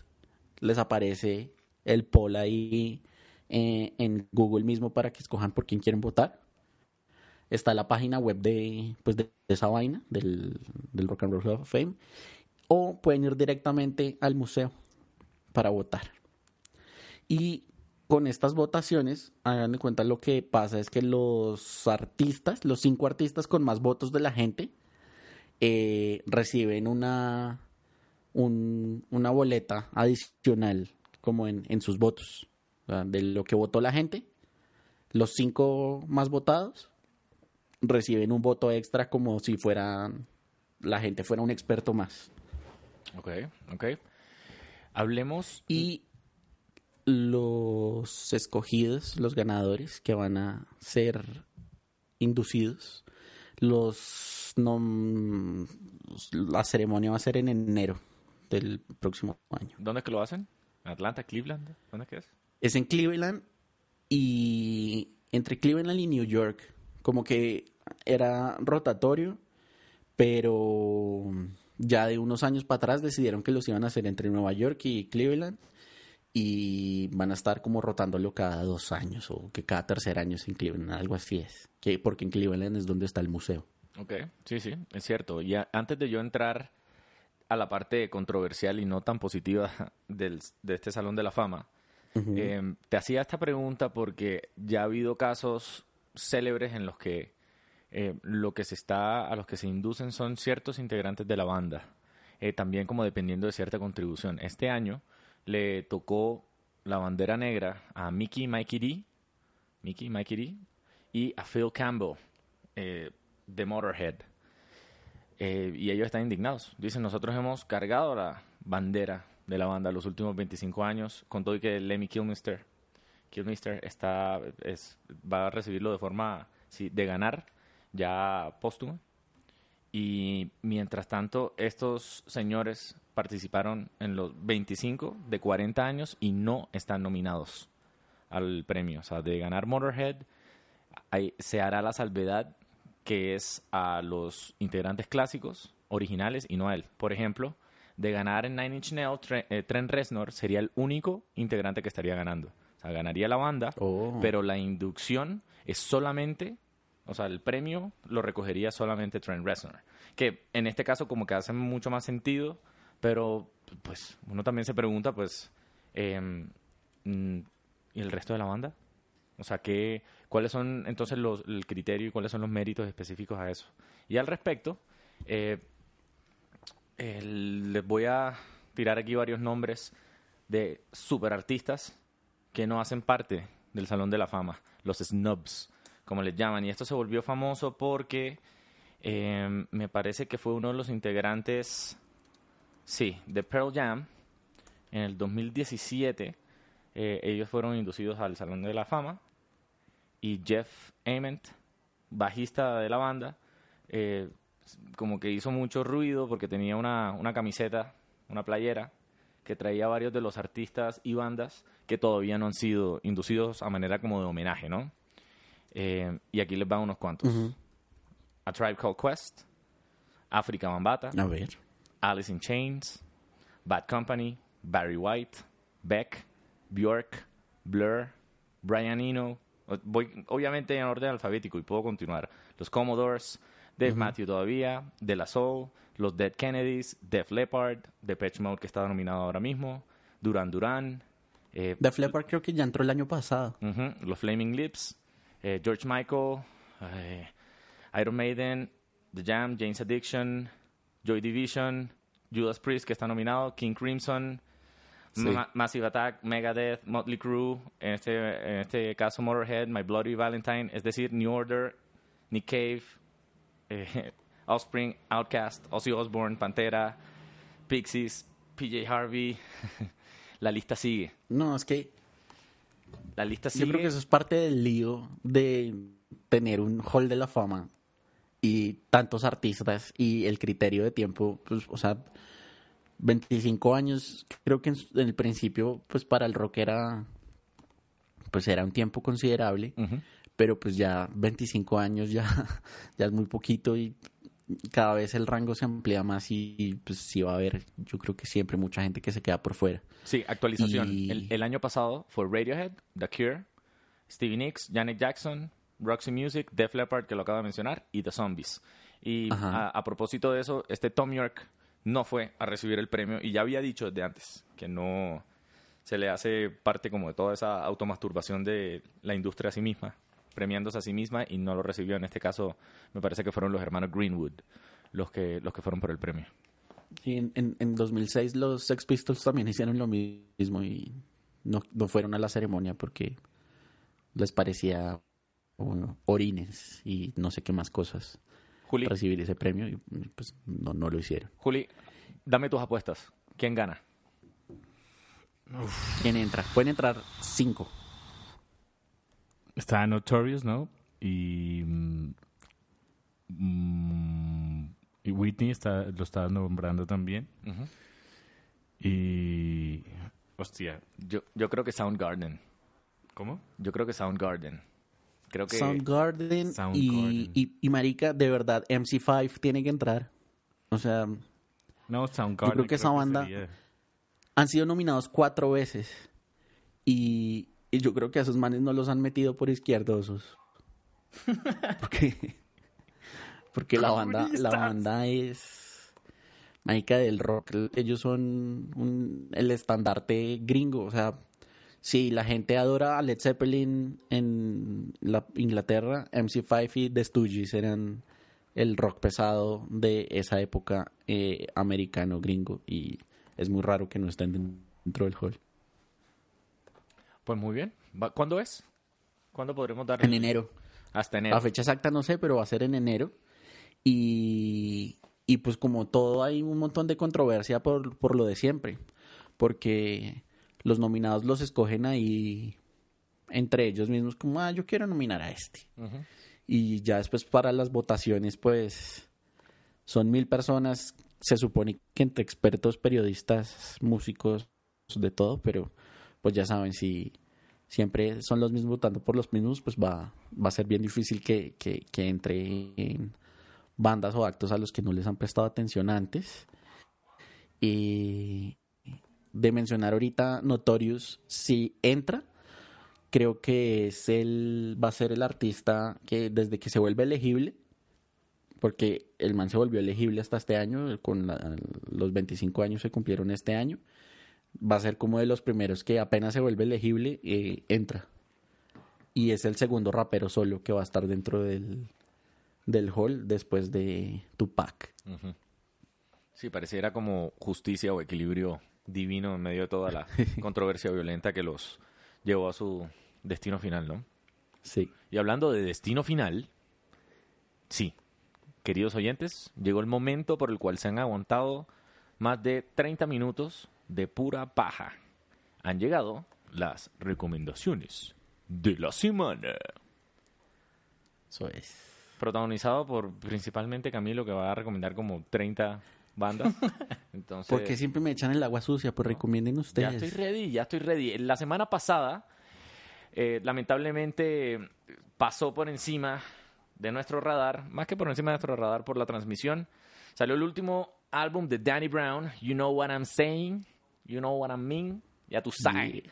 les aparece el poll ahí eh, en Google mismo para que escojan por quién quieren votar. Está la página web de, pues de, esa vaina, del, del Rock and Roll Hall of Fame. O pueden ir directamente al museo para votar. Y con estas votaciones, hagan de cuenta lo que pasa es que los artistas, los cinco artistas con más votos de la gente, eh, reciben una, una boleta adicional como en, en sus votos, de lo que votó la gente. Los cinco más votados reciben un voto extra como si fueran la gente fuera un experto más. Ok, ok. Hablemos. Y los escogidos, los ganadores que van a ser inducidos, los no, la ceremonia va a ser en enero del próximo año. ¿Dónde que lo hacen? ¿Atlanta, Cleveland? ¿Dónde que es? Es en Cleveland y entre Cleveland y New York, como que era rotatorio, pero ya de unos años para atrás decidieron que los iban a hacer entre Nueva York y Cleveland y van a estar como rotándolo cada dos años o que cada tercer año en Cleveland, algo así es, que porque en Cleveland es donde está el museo. Ok, sí, sí, es cierto. Y antes de yo entrar a la parte controversial y no tan positiva del, de este Salón de la Fama, em, te hacía esta pregunta porque ya ha habido casos célebres en los que eh, lo que se está, a los que se inducen son ciertos integrantes de la banda, eh, también como dependiendo de cierta contribución. Este año le tocó la bandera negra a Mickey Mikey D, Mickey Mikey D, y a Phil Campbell eh, de Motorhead. y ellos están indignados. Dicen, nosotros hemos cargado la bandera de la banda los últimos 25 años, con todo y que Lemmy Kilmister, Kilmister está, es, va a recibirlo de forma de ganar ya póstuma. Y mientras tanto, estos señores participaron en los 25 de 40 años y no están nominados al premio. O sea, de ganar Motorhead, se hará la salvedad que es a los integrantes clásicos originales y no a él. Por ejemplo, de ganar en Nine Inch Nails, eh, Trent Reznor sería el único integrante que estaría ganando. O sea, ganaría la banda, oh. pero la inducción es solamente o sea, el premio lo recogería solamente Trent Reznor. Que en este caso como que hace mucho más sentido, pero pues uno también se pregunta, pues, mm, ¿y el resto de la banda? O sea, ¿qué, ¿cuáles son entonces los, el criterio y cuáles son los méritos específicos a eso? Y al respecto, eh, les voy a tirar aquí varios nombres de superartistas que no hacen parte del Salón de la Fama, los snubs como les llaman. Y esto se volvió famoso porque em, me parece que fue uno de los integrantes, sí, de Pearl Jam. En el 2017 eh, ellos fueron inducidos al Salón de la Fama y Jeff Ament, bajista de la banda, eh, como que hizo mucho ruido porque tenía una, una camiseta, una playera que traía varios de los artistas y bandas que todavía no han sido inducidos a manera como de homenaje, ¿no? Eh, y aquí les van unos cuantos. A Tribe Called Quest, Africa Bambata, A ver. Alice in Chains, Bad Company, Barry White, Beck, Bjork, Blur, Brian Eno. Voy obviamente en orden alfabético y puedo continuar. Los Commodores, Dave Matthew todavía, De La Soul, Los Dead Kennedys, Def Leppard, Depeche Mode que está nominado ahora mismo, Duran Duran. Eh, Def Leppard creo que ya entró el año pasado. los Flaming Lips, eh, George Michael, eh, Iron Maiden, The Jam, James Addiction, Joy Division, Judas Priest, que está nominado, King Crimson, Massive Attack, Megadeth, Motley Crue, en este, en este caso Motorhead, My Bloody Valentine, es decir, New Order, Nick Cave, eh, Offspring, Outcast, Ozzy Osbourne, Pantera, Pixies, PJ Harvey. La lista sigue. No, es que la lista sigue. Yo creo que eso es parte del lío de tener un hall de la fama y tantos artistas y el criterio de tiempo, pues, o sea, 25 años, creo que en, el principio, pues para el rock era, pues era un tiempo considerable, pero pues ya 25 años ya, ya es muy poquito y cada vez el rango se amplía más y, pues sí va a haber, yo creo que siempre mucha gente que se queda por fuera. Sí, actualización. Y- El, el año pasado fue Radiohead, The Cure, Stevie Nicks, Janet Jackson, Roxy Music, Def Leppard, que lo acabo de mencionar, y The Zombies. Y a propósito de eso, este Tom York no fue a recibir el premio y ya había dicho desde antes que no se le hace parte como de toda esa automasturbación de la industria a sí misma, premiándose a sí misma y no lo recibió. En este caso, me parece que fueron los hermanos Greenwood los que, los que fueron por el premio. Sí, en, en, en 2006 los Sex Pistols también hicieron lo mismo y no, no fueron a la ceremonia porque les parecía bueno, orines y no sé qué más cosas Juli, recibir ese premio y pues no, no lo hicieron. Juli, dame tus apuestas. ¿Quién gana? ¿Quién entra? Pueden entrar cinco. Está Notorious, ¿no? Y. mm, y Whitney está, lo estaba nombrando también. Y. Hostia, Yo, yo creo que Soundgarden. ¿cómo? Yo creo que Soundgarden. Creo que Soundgarden, Soundgarden. Y, y, y marica, de verdad, MC5 tiene que entrar. O sea, No, Soundgarden. creo que esa banda- han sido nominados cuatro veces. Y, y yo creo que a esos manes no los han metido por izquierdosos. Porque, porque la banda, la banda es marica del rock. Ellos son un- el estandarte gringo. O sea, si la gente adora a Led Zeppelin en la Inglaterra, MC5 y The Stooges eran el rock pesado de esa época eh, americano gringo y es muy raro que no estén dentro del hall. Pues muy bien. ¿Cuándo es? ¿Cuándo podremos dar? En enero. Hasta enero. La fecha exacta no sé, pero va a ser en enero. Y, y pues como todo hay un montón de controversia por, por lo de siempre. Porque los nominados los escogen ahí entre ellos mismos como, ah, yo quiero nominar a este. Y ya después para las votaciones, pues son mil personas, se supone que entre expertos, periodistas, músicos, de todo, pero pues ya saben, si siempre son los mismos votando por los mismos, pues va, va a ser bien difícil que, que, que entre en bandas o actos a los que no les han prestado atención antes. Y de mencionar ahorita Notorious, si entra, creo que es el, va a ser el artista que desde que se vuelve elegible, porque el man se volvió elegible hasta este año, con la- los 25 años se cumplieron este año, va a ser como de los primeros que apenas se vuelve elegible, eh, entra. Y es el segundo rapero solo que va a estar dentro del, del hall después de Tupac. Ujú. Sí, pareciera como justicia o equilibrio divino en medio de toda la controversia violenta que los llevó a su destino final, ¿no? Sí. Y hablando de destino final, sí, queridos oyentes, llegó el momento por el cual se han aguantado más de 30 minutos de pura paja. Han llegado las recomendaciones de la semana. Eso es. Protagonizado por principalmente Camilo, que va a recomendar como 30 bandas. Entonces, Porque siempre me echan el agua sucia, pues recomienden ya ustedes. estoy ready, ya estoy ready. La semana pasada, eh, lamentablemente, pasó por encima de nuestro radar, más que por encima de nuestro radar por la transmisión. Salió el último álbum de Danny Brown, You Know What I'm Saying, You Know What I Mean, ya tú sabes,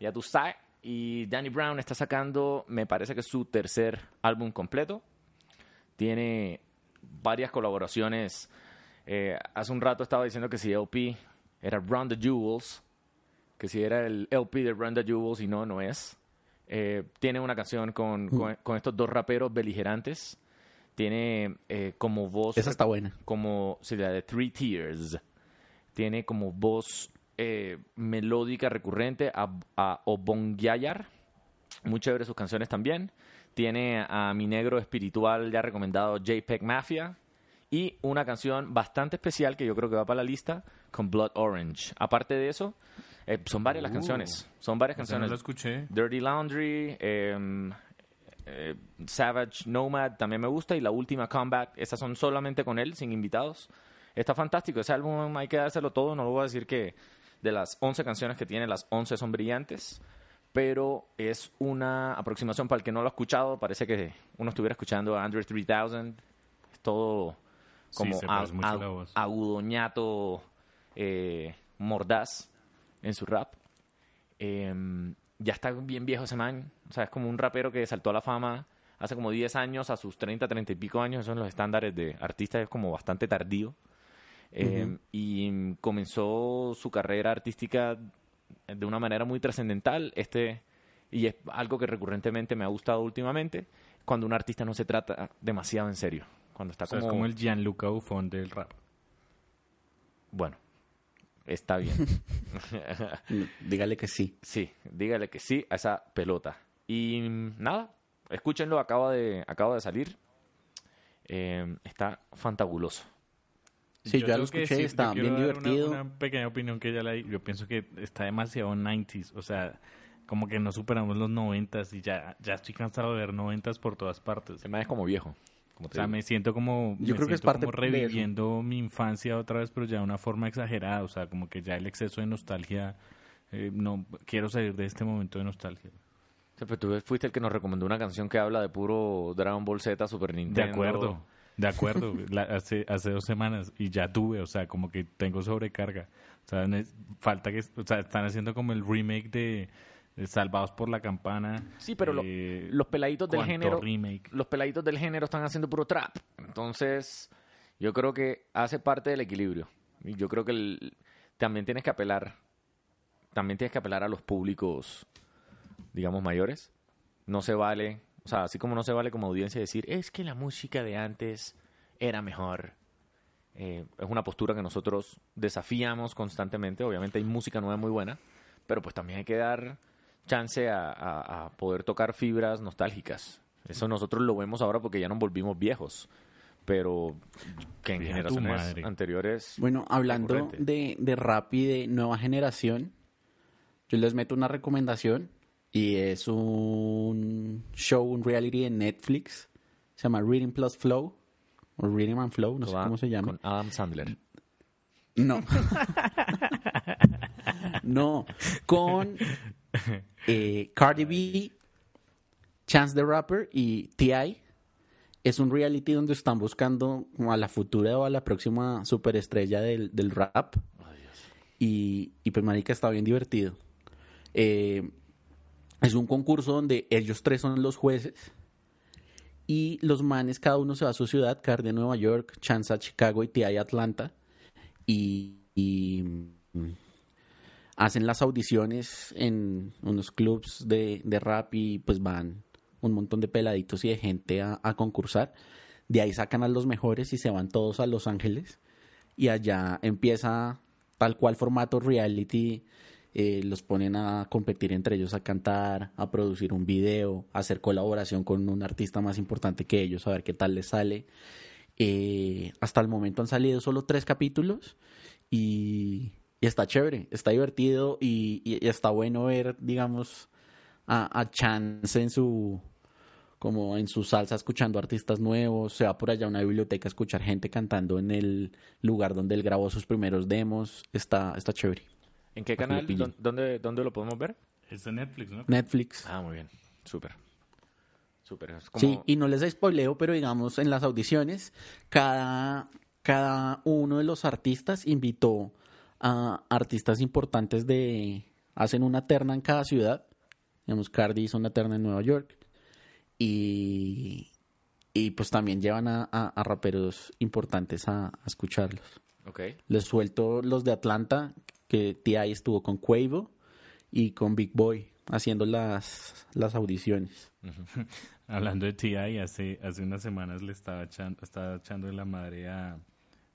ya tú sabes. Y Danny Brown está sacando, me parece que es su tercer álbum completo. Tiene varias colaboraciones. Eh, hace un rato estaba diciendo que si LP era Run the Jewels, que si era el LP de Run the Jewels y no, no es. Eh, tiene una canción con, con, con estos dos raperos beligerantes. Tiene eh, como voz Esa está buena. como sí, la de Three Tears. Tiene como voz eh, melódica recurrente a, a Obongyayar. Muy chévere sus canciones también. Tiene a mi negro espiritual ya recomendado JPEG Mafia. Y una canción bastante especial que yo creo que va para la lista con Blood Orange. Aparte de eso, eh, son varias las Uh. canciones. Son varias sea, no canciones. lo escuché. Dirty Laundry, em, eh, Savage Nomad también me gusta y la última Comeback, esas son solamente con él, sin invitados. Está fantástico, ese álbum hay que dárselo todo, no lo voy a decir que de las 11 canciones que tiene, las 11 son brillantes, pero es una aproximación para el que no lo ha escuchado, parece que uno estuviera escuchando a Andrew 3000, es todo como voz. agudoñato, eh, mordaz en su rap. Eh, ya está bien viejo ese man. O sea, es como un rapero que saltó a la fama hace como 10 años, a sus 30, 30 y pico años. Esos son los estándares de artista, es como bastante tardío. Eh, Y comenzó su carrera artística de una manera muy trascendental. Este, y es algo que recurrentemente me ha gustado últimamente, cuando un artista no se trata demasiado en serio. Cuando está O sea, como, es como el Gianluca Buffon del rap. Bueno, está bien. Dígale que sí. Sí, dígale que sí a esa pelota. Y nada, escúchenlo, acaba de, acaba de salir. Eh, está fantabuloso. Sí, yo ya lo escuché, decir- está bien una- divertido. Una, pequeña opinión que ya la yo pienso que está demasiado 90s, o sea, como que no superamos los 90s y ya, ya estoy cansado de ver 90s por todas partes. Se me es como viejo. Como O sea, digo. me siento como, Yo me creo que es parte como de reviviendo mi infancia otra vez, pero ya de una forma exagerada, o sea, como que ya el exceso de nostalgia, eh, no quiero salir de este momento de nostalgia. Sí, pero tú fuiste el que nos recomendó una canción que habla de puro Dragon Ball Z, Super De Nintendo. acuerdo, de acuerdo, La- hace, hace dos semanas y ya tuve, o sea, como que tengo sobrecarga. O sea, falta que, o sea, están haciendo como el remake de, de Salvados por la Campana. Sí, pero lo- eh, los peladitos del género, remake. los peladitos del género están haciendo puro trap. Entonces, yo creo que hace parte del equilibrio. Y yo creo que el- también tienes que apelar, también tienes que apelar a los públicos, digamos, mayores. No se vale, o sea, así como no se vale como audiencia decir, es que la música de antes era mejor. Eh, es una postura que nosotros desafiamos constantemente. Obviamente hay música nueva muy buena, pero pues también hay que dar chance a, a- a poder tocar fibras nostálgicas. Eso nosotros lo vemos ahora porque ya nos volvimos viejos, pero que en generaciones anteriores... Bueno, hablando de, de rap y de nueva generación, yo les meto una recomendación y es un show, un reality de Netflix. Se llama Reading Plus Flow o Reading and Flow, no sé cómo se llama. Con Adam Sandler. No. no. Con eh, Cardi B, Chance the Rapper y T.I. Es un reality donde están buscando a la futura o a la próxima superestrella del, del rap. Y, y pues, marica, está bien divertido. Eh, es un concurso donde ellos tres son los jueces. Y los manes, cada uno se va a su ciudad, Cardi a Nueva York, Chance a Chicago y T.I. a Atlanta y, y, hacen las audiciones en unos clubs de, de rap y pues van un montón de peladitos y de gente a, a concursar. De ahí sacan a los mejores y se van todos a Los Ángeles y allá empieza tal cual formato reality. eh, los ponen a competir entre ellos a cantar, a producir un video, a hacer colaboración con un artista más importante que ellos, a ver qué tal les sale. Eh, hasta el momento han salido solo tres capítulos y, y está chévere, está divertido y, y- y está bueno ver, digamos, a, a Chance en su como en su salsa escuchando artistas nuevos, se va por allá a una biblioteca a escuchar gente cantando en el lugar donde él grabó sus primeros demos, está, está chévere. ¿En qué canal? pillen. ¿Dó- ¿Dónde, ¿Dónde lo podemos ver? Es de Netflix, ¿no? Netflix. Ah, muy bien. Súper. Súper. Como... Sí, y no les spoileo, pero digamos en las audiciones, cada, cada uno de los artistas invitó a artistas importantes de... Hacen una terna en cada ciudad. Digamos, Cardi hizo una terna en Nueva York. Y, y pues también llevan a, a- a raperos importantes a, a escucharlos. Ok. Les suelto los de Atlanta, que T.I. estuvo con Quavo y con Big Boy haciendo las, las audiciones. Hablando de T.I., hace, hace unas semanas le estaba echando, estaba echando de la madre a,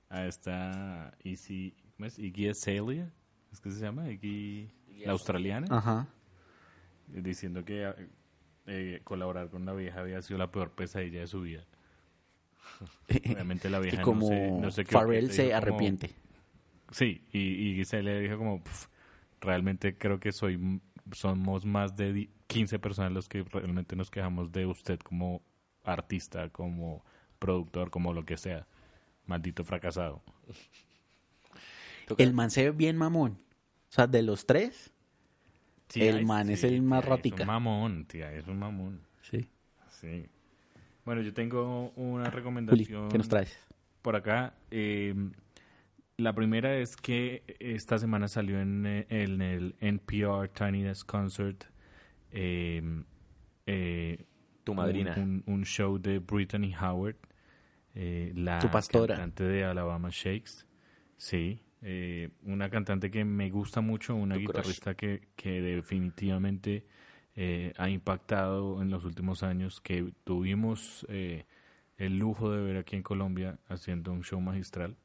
a esta Izzy, ¿cómo es? Iggy Azalea, ¿es que se llama? Iggy, la australiana, Ajá. diciendo que eh, colaborar con la vieja había sido la peor pesadilla de su vida. Obviamente la vieja y no como sé- no sé qué objeto, se como- arrepiente. Sí, y, y Azalea dijo como, "Pf, realmente creo que soy somos más de di- 15 personas los que realmente nos quejamos de usted como artista, como productor, como lo que sea. Maldito fracasado. El man se ve bien mamón. O sea, de los tres, El man es el más tía, ratica. Es un mamón, tía, es un mamón. sí. Sí. Bueno, yo tengo una Juli, recomendación. ¿qué nos traes? por acá. Eh, la primera es que esta semana salió en, eh, en el NPR Tiny Desk Concert eh, eh, Tu madrina. Un, un- un show de Brittany Howard, eh, la Tu pastora. cantante de Alabama Shakes. Sí, eh, una cantante que me gusta mucho, una guitarrista que, que definitivamente eh, ha impactado en los últimos años, que tuvimos eh, el lujo de ver aquí en Colombia haciendo un show magistral.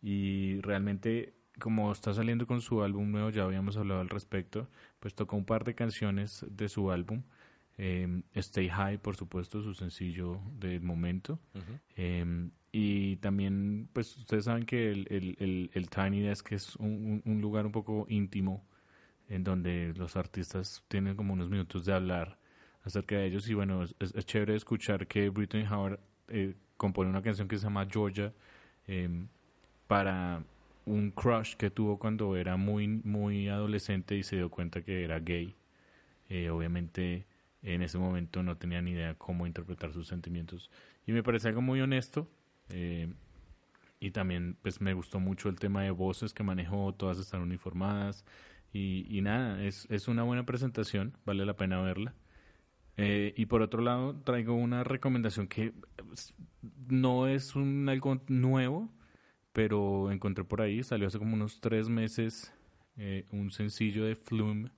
Y realmente, como está saliendo con su álbum nuevo, ya habíamos hablado al respecto, pues tocó un par de canciones de su álbum. Eh, Stay High, por supuesto, su sencillo del momento. Eh, y también, pues ustedes saben que el, el, el, el Tiny Desk es un, un- un lugar un poco íntimo en donde los artistas tienen como unos minutos de hablar acerca de ellos. Y bueno, es, chévere escuchar que Britney Howard eh, compone una canción que se llama Georgia eh, para un crush que tuvo cuando era muy, muy adolescente y se dio cuenta que era gay. Eh, obviamente en ese momento no tenía ni idea cómo interpretar sus sentimientos. Y me parece algo muy honesto. eh, y también pues me gustó mucho el tema de voces que manejó, todas están uniformadas. Y, y nada, es, es una buena presentación, vale la pena verla. Eh, y por otro lado, traigo una recomendación que pues, no es un, algo nuevo, pero encontré por ahí, salió hace como unos tres meses eh, un sencillo de Flume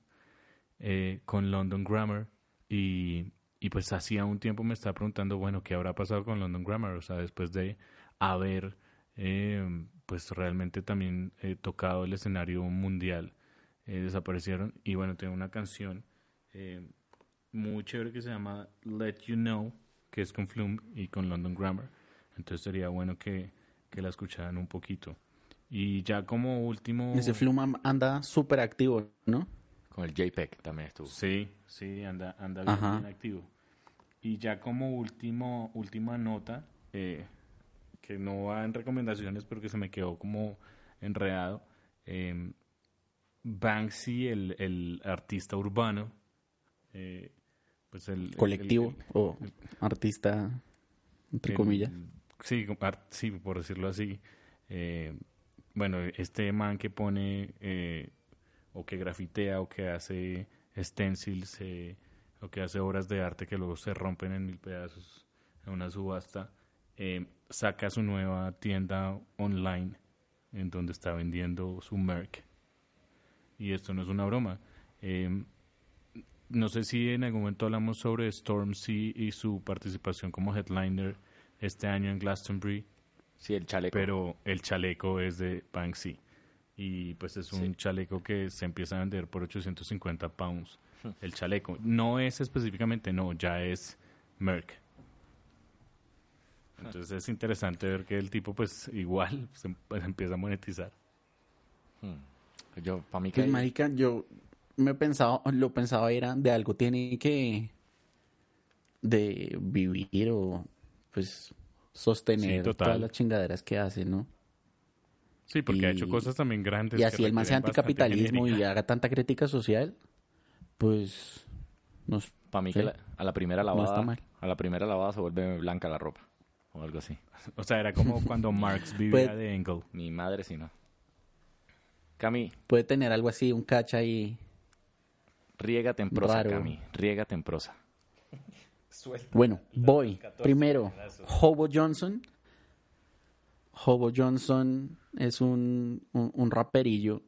eh, con London Grammar y, y pues hacía un tiempo me estaba preguntando, bueno, ¿qué habrá pasado con London Grammar? O sea, después de haber eh, pues realmente también eh, tocado el escenario mundial, eh, desaparecieron y bueno, tengo una canción eh, muy chévere que se llama Let You Know, que es con Flume y con London Grammar. Entonces sería bueno que, que la escucharan un poquito. Y ya como último... Ese Fluma anda súper activo, ¿no? Con el JPEG también estuvo. Sí, sí, anda, anda bien, activo. Y ya como último, última nota, eh, que no va en recomendaciones, pero que se me quedó como enredado. eh, Banksy, el, el artista urbano, eh, pues el... el- Colectivo el- o artista, entre el- comillas. Sí, art- sí, por decirlo así. Eh, bueno, este man que pone eh, o que grafitea o que hace stencils eh, o que hace obras de arte que luego se rompen en mil pedazos en una subasta, eh, saca su nueva tienda online en donde está vendiendo su merch. Y esto no es una broma. Eh, no sé si en algún momento hablamos sobre Stormzy y su participación como headliner este año en Glastonbury, Sí, el chaleco. pero el chaleco es de Banksy. Y pues es un Sí. chaleco que se empieza a vender por 850 pounds. El chaleco. No es específicamente, no, ya es Merck. Entonces es interesante ver que el tipo pues igual se, pues, empieza a monetizar. Yo, para mí que... Pues, marica, yo me pensaba, lo pensaba era de algo tiene que de vivir o pues sostener Sí, todas las chingaderas que hace, ¿no? Sí, porque ha Y- hecho cosas también grandes. Y así el man sea requieren bastante anticapitalismo y haga tanta crítica social, pues no sé. Para mí Sí. que la- a la primera No lavada... está mal. a la primera lavada se vuelve blanca la ropa. O algo así. O sea, era como cuando Marx vivía Pues- de Engel. Mi madre sí no. Cami, puede tener algo así, un cacha ahí. riégate en prosa, Raro. Cami. Riégate en prosa. Bueno, voy. Primero, Hobo Johnson. Hobo Johnson es un, un, un raperillo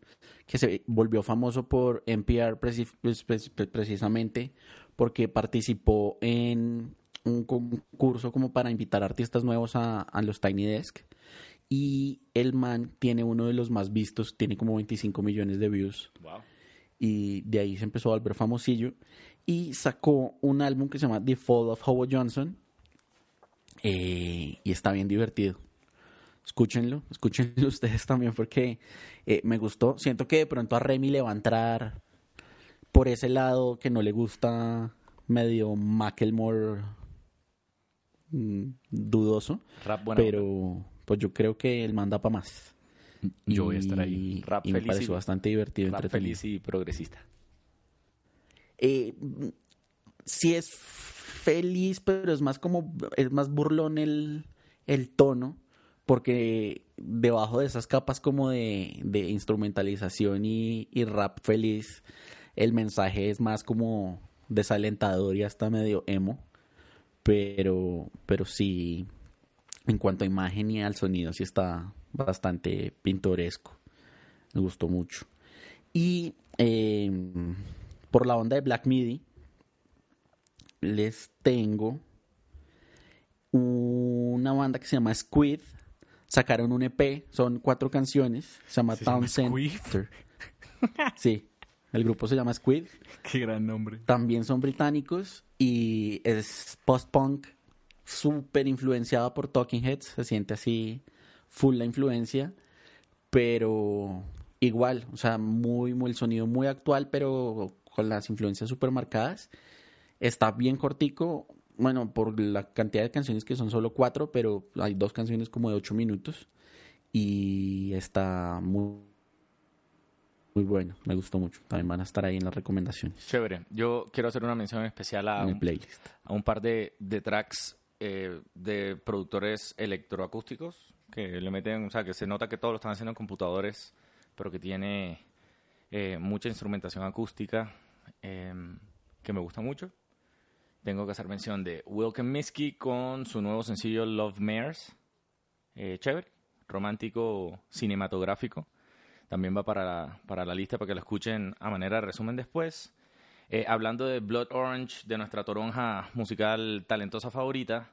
que se volvió famoso por NPR preci- pues, pues, pues, precisamente porque participó en un concurso como para invitar artistas nuevos a, a los Tiny Desk. Y el man tiene uno de los más vistos, tiene como 25 millones de views Wow. y de ahí se empezó a volver famosillo y sacó un álbum que se llama The Fall of Hobo Johnson eh, y está bien divertido. Escúchenlo, escúchenlo ustedes también porque eh, me gustó. Siento que de pronto a Remy le va a entrar por ese lado que no le gusta medio Macklemore mm, dudoso, Rap buena pero pues yo creo que él manda para más. Yo voy a estar ahí. Y- Rap y me y- pareció bastante divertido. Rap feliz y progresista. Eh, mm, sí es feliz, pero es más como, es más burlón el, el tono, porque debajo de esas capas como de, de instrumentalización y, y rap feliz, el mensaje es más como desalentador y hasta medio emo, pero, pero sí, en cuanto a imagen y al sonido, sí está bastante pintoresco. Me gustó mucho. Y eh, por la onda de Black Midi, les tengo una banda que se llama Squid. Sacaron un EP, son cuatro canciones. Se llama ¿Se llama Town? Center. Sí, el grupo se llama Squid. Qué gran nombre. También son británicos y es post-punk súper influenciado por Talking Heads. Se siente así full la influencia, pero igual, o sea, muy, muy el sonido muy actual, pero con las influencias súper marcadas. Está bien cortico, bueno, por la cantidad de canciones que son solo cuatro, pero hay dos canciones como de ocho minutos y está muy, muy bueno, me gustó mucho. También van a estar ahí en las recomendaciones, Chévere. Yo quiero hacer una mención especial a en el un, playlist. a un par de, de tracks eh, de productores electroacústicos que le meten, o sea, que se nota que todos lo están haciendo en computadores, pero que tiene eh, mucha instrumentación acústica eh, que me gusta mucho. Tengo que hacer mención de Wilken Miski con su nuevo sencillo Love Mares. Eh, chévere, romántico, cinematográfico. También va para la, para la lista para que lo escuchen a manera de resumen después. Eh, hablando de Blood Orange, de nuestra toronja musical talentosa favorita,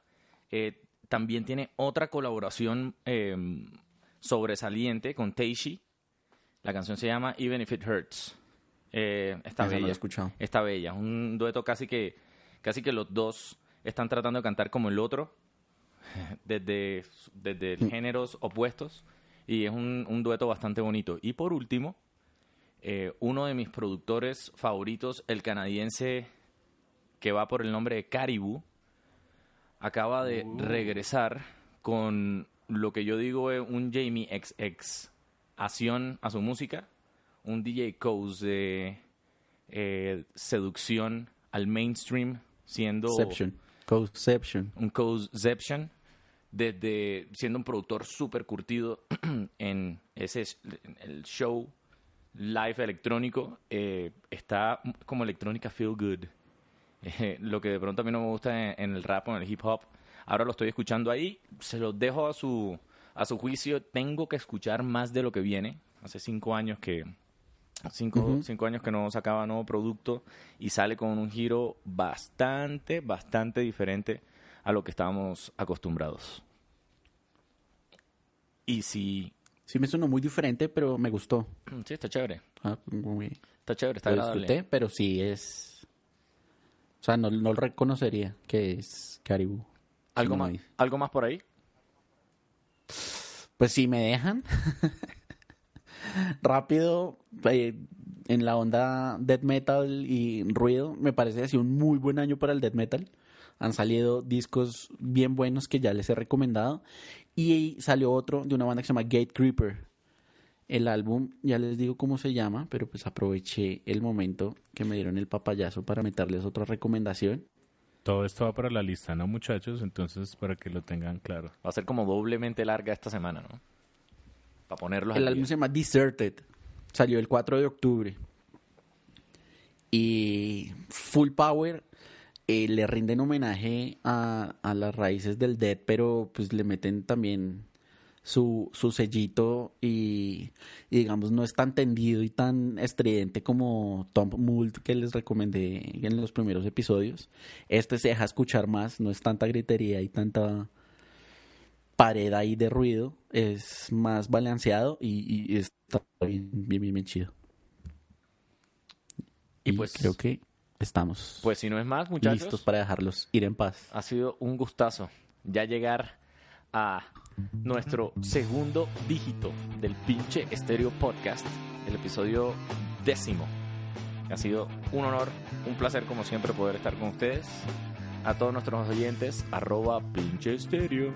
eh, también tiene otra colaboración eh, sobresaliente con Teishi. La canción se llama Even If It Hurts. Eh, está he bella. escuchado. Está bella. Un dueto casi que, casi que los dos están tratando de cantar como el otro, desde, desde géneros opuestos. Y es un, un dueto bastante bonito. Y por último, eh, uno de mis productores favoritos, el canadiense que va por el nombre de Caribou, acaba de regresar con lo que yo digo es un Jamie XX acción a su música, un DJ Coase de eh, seducción al mainstream, siendo Conception. Conception. un Cozeception, desde siendo un productor súper curtido en ese el show live electrónico, eh, está como electrónica feel good. Eh, lo que de pronto a mí no me gusta en, en el rap o en el hip hop. Ahora lo estoy escuchando ahí, se los dejo a su, a su juicio. Tengo que escuchar más de lo que viene. Hace cinco años que, cinco, cinco años que no sacaba nuevo producto y sale con un giro bastante, bastante diferente a lo que estábamos acostumbrados. Y si... Sí me sonó muy diferente, pero me gustó. Sí, está chévere. Ah, muy- Está chévere, está lo agradable. disfruté, pero sí es... O sea, no, no reconocería que es Caribou. ¿Algo, más. ¿Algo más por ahí? Pues si me dejan. Rápido, eh, en la onda death metal y ruido, me parece así un muy buen año para el death metal. Han salido discos bien buenos que ya les he recomendado. Y salió otro de una banda que se llama Gate Creeper. El álbum, ya les digo cómo se llama, pero pues aproveché el momento que me dieron el papayazo para meterles otra recomendación. Todo esto va para la lista, ¿no, muchachos? Entonces, para que lo tengan claro. Va a ser como doblemente larga esta semana, ¿no? Para ponerlos El álbum día. se llama Deserted. Salió el 4 de octubre. Y Full Power eh, le rinden homenaje a, a las raíces del Dead, pero pues le meten también su, su sellito y, y, digamos no es tan tendido y tan estridente como Tom Mould que les recomendé en los primeros episodios. Este se deja escuchar más, no es tanta gritería y tanta pared ahí de ruido, es más balanceado y, y está bien, bien, bien, bien chido. Y Y, pues- creo que estamos Pues si no es más, muchachos, listos para dejarlos ir en paz. ha sido un gustazo ya llegar a nuestro segundo dígito del pinche estéreo podcast, el episodio décimo. Ha sido un honor, un placer como siempre poder estar con ustedes. A todos nuestros oyentes, arroba pinche estéreo.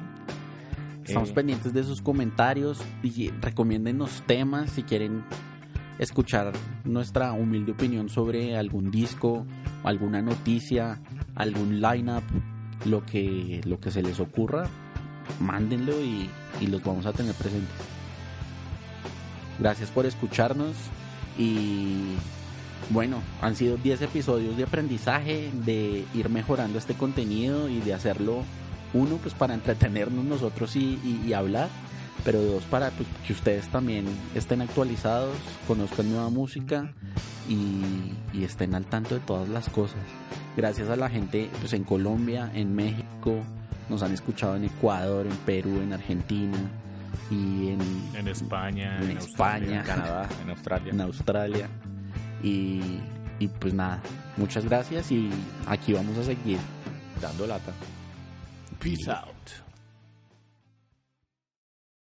Estamos Eh, pendientes de sus comentarios y recomiéndenos temas si quieren escuchar nuestra humilde opinión sobre algún disco, alguna noticia, algún lineup, lo que, lo que se les ocurra, mándenlo y y los vamos a tener presentes. Gracias por escucharnos y bueno, han sido 10 episodios de aprendizaje, de ir mejorando este contenido y de hacerlo, uno, pues para entretenernos nosotros y, y- y hablar, pero dos, para pues, que ustedes también estén actualizados, conozcan nueva música y, y estén al tanto de todas las cosas. Gracias a la gente pues, en Colombia, en México, nos han escuchado en Ecuador, en Perú, en Argentina y en, En España, En en, España. En Canadá, en Australia. en Australia. Y, y pues nada, muchas gracias y aquí vamos a seguir. Dando lata. Peace out.